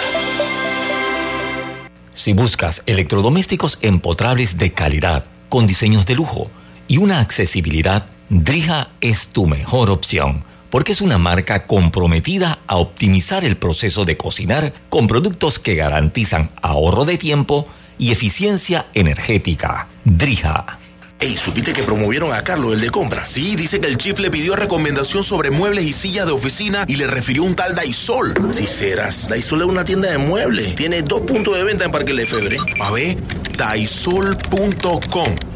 E: Si buscas electrodomésticos empotrables de calidad, con diseños de lujo y una accesibilidad, Drija es tu mejor opción, porque es una marca comprometida a optimizar el proceso de cocinar con productos que garantizan ahorro de tiempo y eficiencia energética. Drija.
I: Ey, ¿supiste que promovieron a Carlos, el de compra? Sí, dice que el chief le pidió recomendación sobre muebles y sillas de oficina y le refirió un tal Daisol. Si serás, Daisol es una tienda de muebles. Tiene dos puntos de venta en Parque Lefebvre. A ver, daisol.com.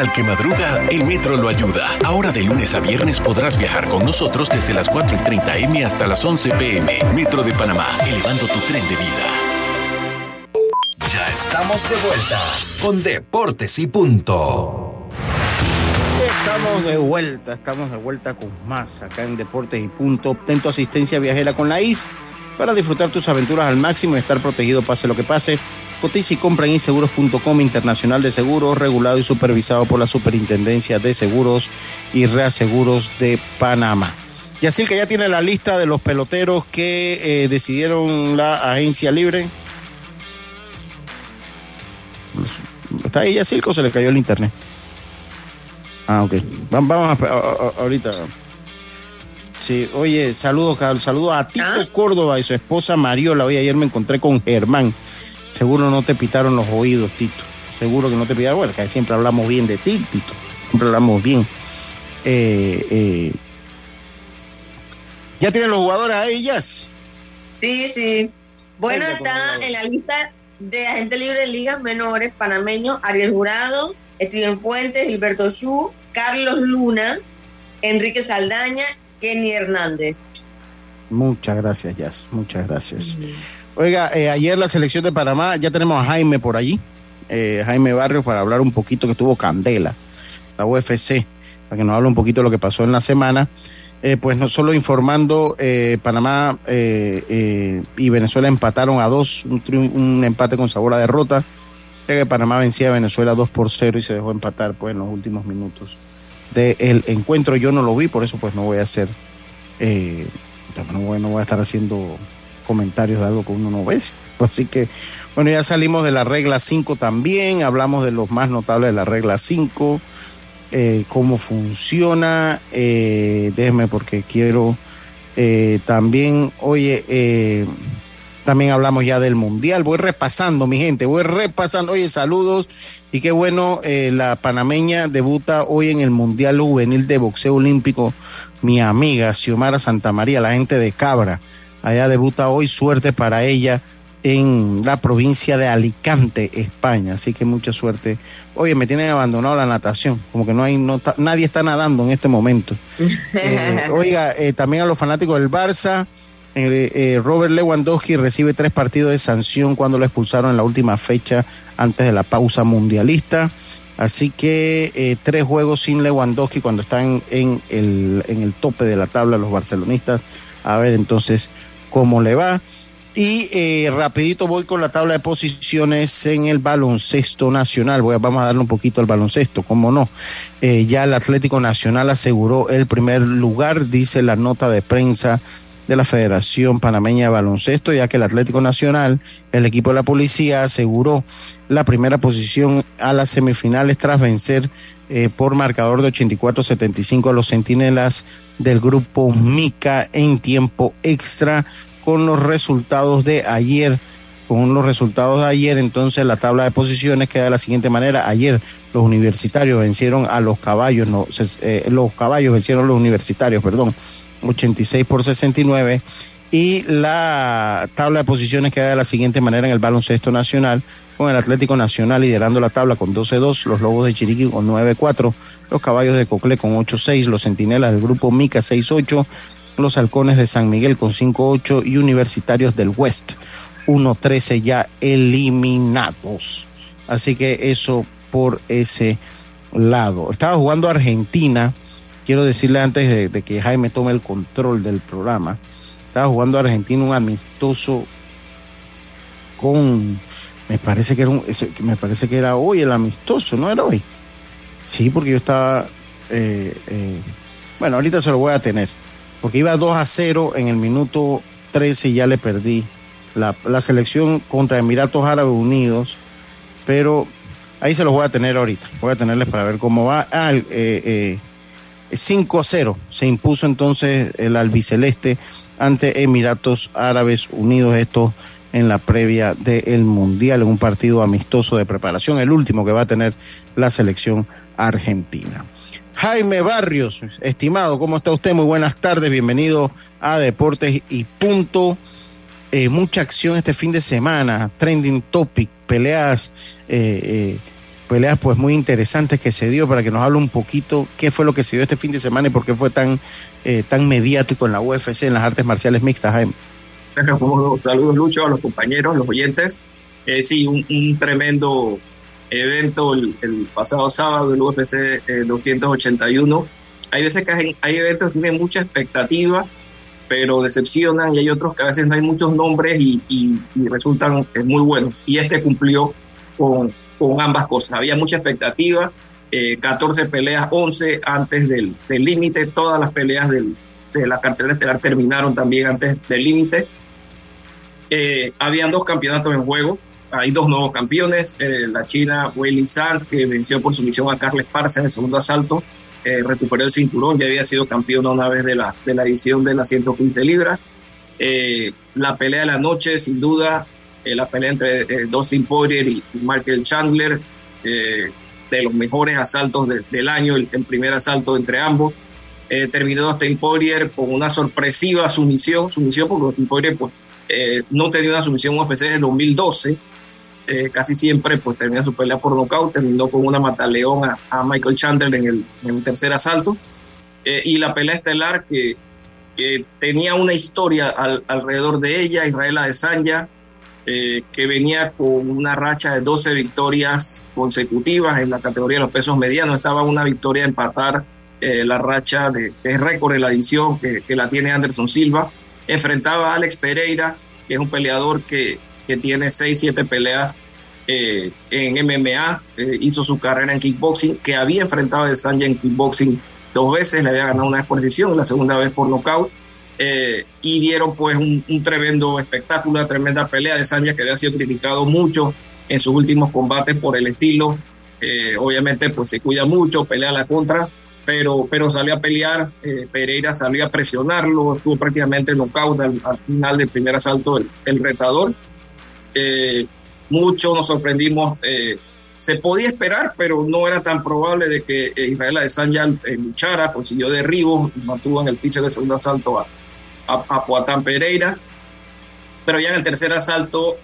F: Al que madruga, el metro lo ayuda. Ahora de lunes a viernes podrás viajar con nosotros desde las 4 y 30 M hasta las 11 PM. Metro de Panamá, elevando tu tren de vida.
B: Ya estamos de vuelta con Deportes y Punto.
A: Estamos de vuelta, estamos de vuelta con más acá en Deportes y Punto. Obtén tu asistencia viajera con la IS para disfrutar tus aventuras al máximo y estar protegido pase lo que pase. Cotiza y compra en inseguros.com Internacional de Seguros, regulado y supervisado por la Superintendencia de Seguros y Reaseguros de Panamá. Yacil, que ya tiene la lista de los peloteros que eh, decidieron la agencia libre. ¿Está ahí Yacil o se le cayó el internet? Ah, ok. Vamos, a, ahorita. Sí, oye, saludos, saludos a Tito ¿Ah? Córdoba y su esposa Mariola. Hoy ayer me encontré con Germán. Seguro no te pitaron los oídos, Tito. Seguro que no te pitaron. Bueno, que siempre hablamos bien de ti, Tito. Siempre hablamos bien. Eh, eh, ¿Ya tienen los jugadores a ellas?
C: Sí, sí. Bueno, está en la lista de agentes libres de ligas menores panameños Ariel Jurado, Steven Fuentes, Gilberto Chu, Carlos Luna, Enrique Saldaña, Kenny Hernández.
A: Muchas gracias, Jazz. Muchas gracias. Oiga, eh, ayer la selección de Panamá, ya tenemos a Jaime por allí, eh, Jaime Barrios, para hablar un poquito que tuvo Candela, la UFC, para que nos hable un poquito de lo que pasó en la semana. Eh, pues no solo informando, Panamá y Venezuela empataron a dos, un, empate con sabor a derrota, ya que Panamá vencía a Venezuela 2 por 0 y se dejó empatar pues en los últimos minutos del encuentro. Yo no lo vi, por eso pues no voy a hacer, no voy a estar haciendo comentarios de algo que uno no ve. Así que, bueno, ya salimos de la regla 5 también, hablamos de los más notables de la regla 5 eh, cómo funciona. Eh, déjeme porque quiero eh, también, oye, eh, también hablamos ya del mundial. Voy repasando, mi gente, voy repasando. Oye, saludos y qué bueno, la panameña debuta hoy en el mundial juvenil de boxeo olímpico. Mi amiga Xiomara Santamaría, la gente de Cabra, allá debuta hoy. Suerte para ella en la provincia de Alicante, España. Así que mucha suerte. Oye, me tienen abandonado la natación, como que no hay, no nadie está nadando en este momento. Eh, oiga, eh, también a los fanáticos del Barça, eh, Robert Lewandowski recibe tres partidos de sanción cuando lo expulsaron en la última fecha antes de la pausa mundialista. Así que tres juegos sin Lewandowski cuando están en el, en el tope de la tabla los barcelonistas. A ver entonces cómo le va. Y eh, rapidito voy con la tabla de posiciones en el baloncesto nacional. Vamos a darle un poquito al baloncesto, cómo no. Eh, ya el Atlético Nacional aseguró el primer lugar, dice la nota de prensa de la Federación Panameña de Baloncesto, ya que el Atlético Nacional, el equipo de la policía, aseguró la primera posición a las semifinales tras vencer eh, por marcador de 84-75 a los centinelas del grupo Mica en tiempo extra con los resultados de ayer. Con los resultados de ayer, entonces la tabla de posiciones queda de la siguiente manera. Ayer los universitarios vencieron a los caballos, no, eh, los caballos vencieron a los universitarios, perdón, 86 por 69. Y la tabla de posiciones queda de la siguiente manera en el baloncesto nacional, con el Atlético Nacional liderando la tabla con 12-2, los Lobos de Chiriquí con 9-4, los Caballos de Coclé con 8-6, los Centinelas del Grupo Mica 6-8, los Halcones de San Miguel con 5-8 y Universitarios del West 1-13 ya eliminados. Así que eso por ese lado. Estaba jugando Argentina. Quiero decirle antes de, que Jaime tome el control del programa. Estaba jugando Argentina un amistoso con. Me parece que era me parece que era hoy el amistoso, ¿no era hoy? Sí, porque yo estaba. Eh, eh, bueno, ahorita se lo voy a tener porque iba 2 a 0 en el minuto 13 y ya le perdí la, selección contra Emiratos Árabes Unidos, pero ahí se los voy a tener ahorita, voy a tenerles para ver cómo va. Ah, eh, 5 eh, a 0 se impuso entonces el albiceleste ante Emiratos Árabes Unidos, esto en la previa del Mundial, en un partido amistoso de preparación, el último que va a tener la selección argentina. Jaime Barrios, estimado, ¿cómo está usted? Muy buenas tardes, bienvenido a Deportes y Punto. Eh, mucha acción este fin de semana, trending topic, peleas, eh, eh, peleas pues muy interesantes que se dio para que nos hable un poquito qué fue lo que se dio este fin de semana y por qué fue tan, tan mediático en la UFC, en las artes marciales mixtas, Jaime.
J: Saludos Lucho, a los compañeros, los oyentes. sí, un tremendo evento el, pasado sábado del UFC 281. Eh, hay veces que hay, eventos que tienen mucha expectativa, pero decepcionan y hay otros que a veces no hay muchos nombres y, y, resultan muy buenos. Y este cumplió con, con ambas cosas. Había mucha expectativa, 14 eh, peleas, 11 antes del límite, todas las peleas del, de la cartera estelar terminaron también antes del límite. Eh, habían dos campeonatos en juego. Hay dos nuevos campeones. Eh, la China Wei San, que venció por sumisión a Carles Parza en el segundo asalto, eh, recuperó el cinturón. Ya había sido campeona una vez de la, de la edición de las 115 libras. la pelea de la noche, sin duda, la pelea entre Dustin Poirier y Michael Chandler, de los mejores asaltos del año, el, primer asalto entre ambos. terminó Dustin Poirier con una sorpresiva sumisión, sumisión porque Dustin Poirier pues, eh, no tenía una sumisión UFC desde 2012. Eh, casi siempre pues termina su pelea por nocaut, terminó con una mataleón a, a Michael Chandler en el, en el tercer asalto. Eh, y la pelea estelar que, tenía una historia alrededor de ella, Israel Adesanya, que venía con una racha de 12 victorias consecutivas en la categoría de los pesos medianos. Estaba una victoria a empatar la racha de, de récord en la edición que, que la tiene Anderson Silva enfrentaba a Alex Pereira, que es un peleador que, que tiene 6, 7 peleas eh, en MMA, eh, hizo su carrera en kickboxing, que había enfrentado a Sanja en kickboxing dos veces, le había ganado una vez por decisión, la segunda vez por nocaut, eh, y dieron pues un, tremendo espectáculo, una tremenda pelea. De Sanja que había sido criticado mucho en sus últimos combates por el estilo, obviamente pues se cuida mucho, pelea la contra, pero, pero salió a pelear, eh, Pereira salió a presionarlo, estuvo prácticamente nocaut al, al final del primer asalto el, retador. Eh, mucho nos sorprendimos, eh, se podía esperar, pero no era tan probable de que Israel Adesanya luchara, consiguió derribos, mantuvo en el piso de segundo asalto a, a, Pereira, pero ya en el tercer asalto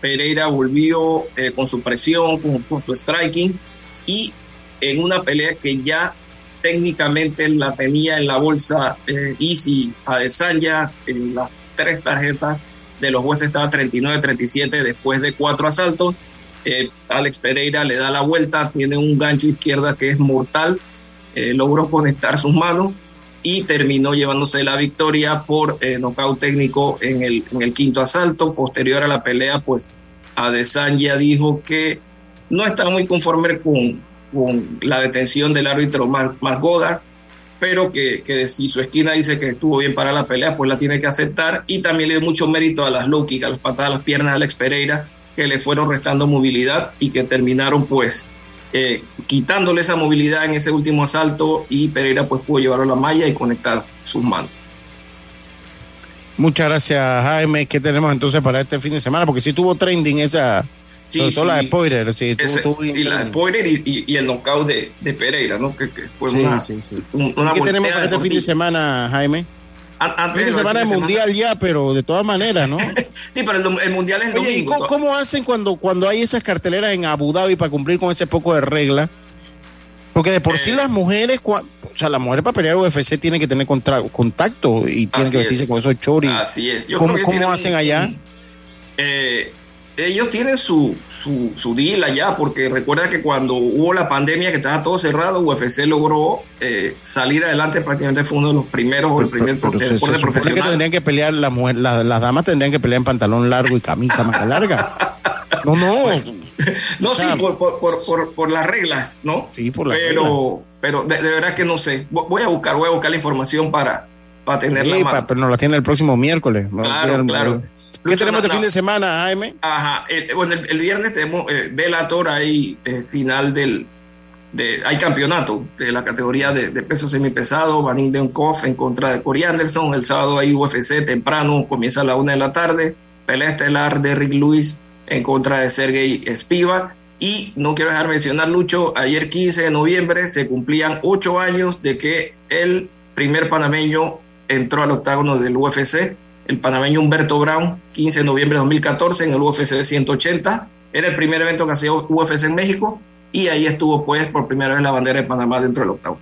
J: Pereira volvió con su presión, con, con su striking y en una pelea que ya técnicamente la tenía en la bolsa eh, Easy Adesanya, en las tres tarjetas de los jueces estaba 39-37 después de cuatro asaltos. Eh, Alex Pereira le da la vuelta, tiene un gancho izquierda que es mortal, eh, logró conectar sus manos y terminó llevándose la victoria por eh, nocaut técnico en el, en el quinto asalto. Posterior a la pelea, pues Adesanya dijo que no estaba muy conforme con, con la detención del árbitro Mark, Godard, pero que, si su esquina dice que estuvo bien para la pelea, pues la tiene que aceptar. Y también le dio mucho mérito a las low a las patadas a las piernas de Alex Pereira, que le fueron restando movilidad y que terminaron pues eh, quitándole esa movilidad en ese último asalto y Pereira pues pudo llevarlo a la malla y conectar sus manos.
A: Muchas gracias Jaime. ¿Qué tenemos entonces para este fin de semana? Porque si tuvo trending esa Sí, la de Poirier, sí.
J: y la de Poirier y, el knockout de, de Pereira, ¿no? Que, fue una,
A: ¿Qué tenemos para este fin de semana, Jaime? Antes fin de semana es mundial ya, pero de todas maneras, ¿no?
J: sí, pero el, mundial es
A: Oye, ¿y cómo, hacen cuando, cuando hay esas carteleras en Abu Dhabi para cumplir con ese poco de regla? Porque de por sí eh. las mujeres, o sea, las mujeres para pelear UFC tienen que tener contacto y tienen que vestirse con esos choris.
J: Así es.
A: ¿Cómo, ¿cómo hacen allá?
J: Eh, ellos tienen su, su, su, deal allá, porque recuerda que cuando hubo la pandemia que estaba todo cerrado, UFC logró eh, salir adelante, prácticamente fue uno de los primeros o el primer
A: pero, profesional. que tendrían que pelear, la mujer, las damas tendrían que pelear en pantalón largo y camisa más larga. No, no.
J: Pues, no, sí, por, por, por, por, las reglas, ¿no?
A: Sí, por las
J: pero, reglas. Pero de, verdad que no sé. Voy a buscar, voy a buscar la información para, para tenerla
A: sí, pero no la tiene el próximo miércoles.
J: Claro, claro.
A: ¿Qué tenemos de fin de semana, AM?
J: Ajá, bueno, el, viernes tenemos eh, Velator ahí, eh, final del. De, hay campeonato de la categoría de, peso semipesado, Vanin Denkov en contra de Corey Anderson. El sábado hay UFC temprano, comienza a la una de la tarde. Pelea estelar de Rick Lewis en contra de Sergey Spiva. Y no quiero dejar mencionar, Lucho, ayer 15 de noviembre se cumplían ocho años de que el primer panameño entró al octágono del UFC el panameño Humberto Brown, 15 de noviembre de 2014 en el UFC 180. Era el primer evento que hacía UFC en México y ahí estuvo pues por primera vez la bandera de Panamá dentro del octavo.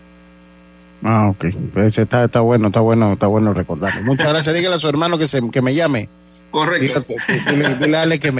A: Ah, ok. Pues está, está bueno, está bueno, está bueno recordarlo. Muchas gracias. Dígale a su hermano que, se, que me llame.
J: Correcto.
A: Dile, dile, que me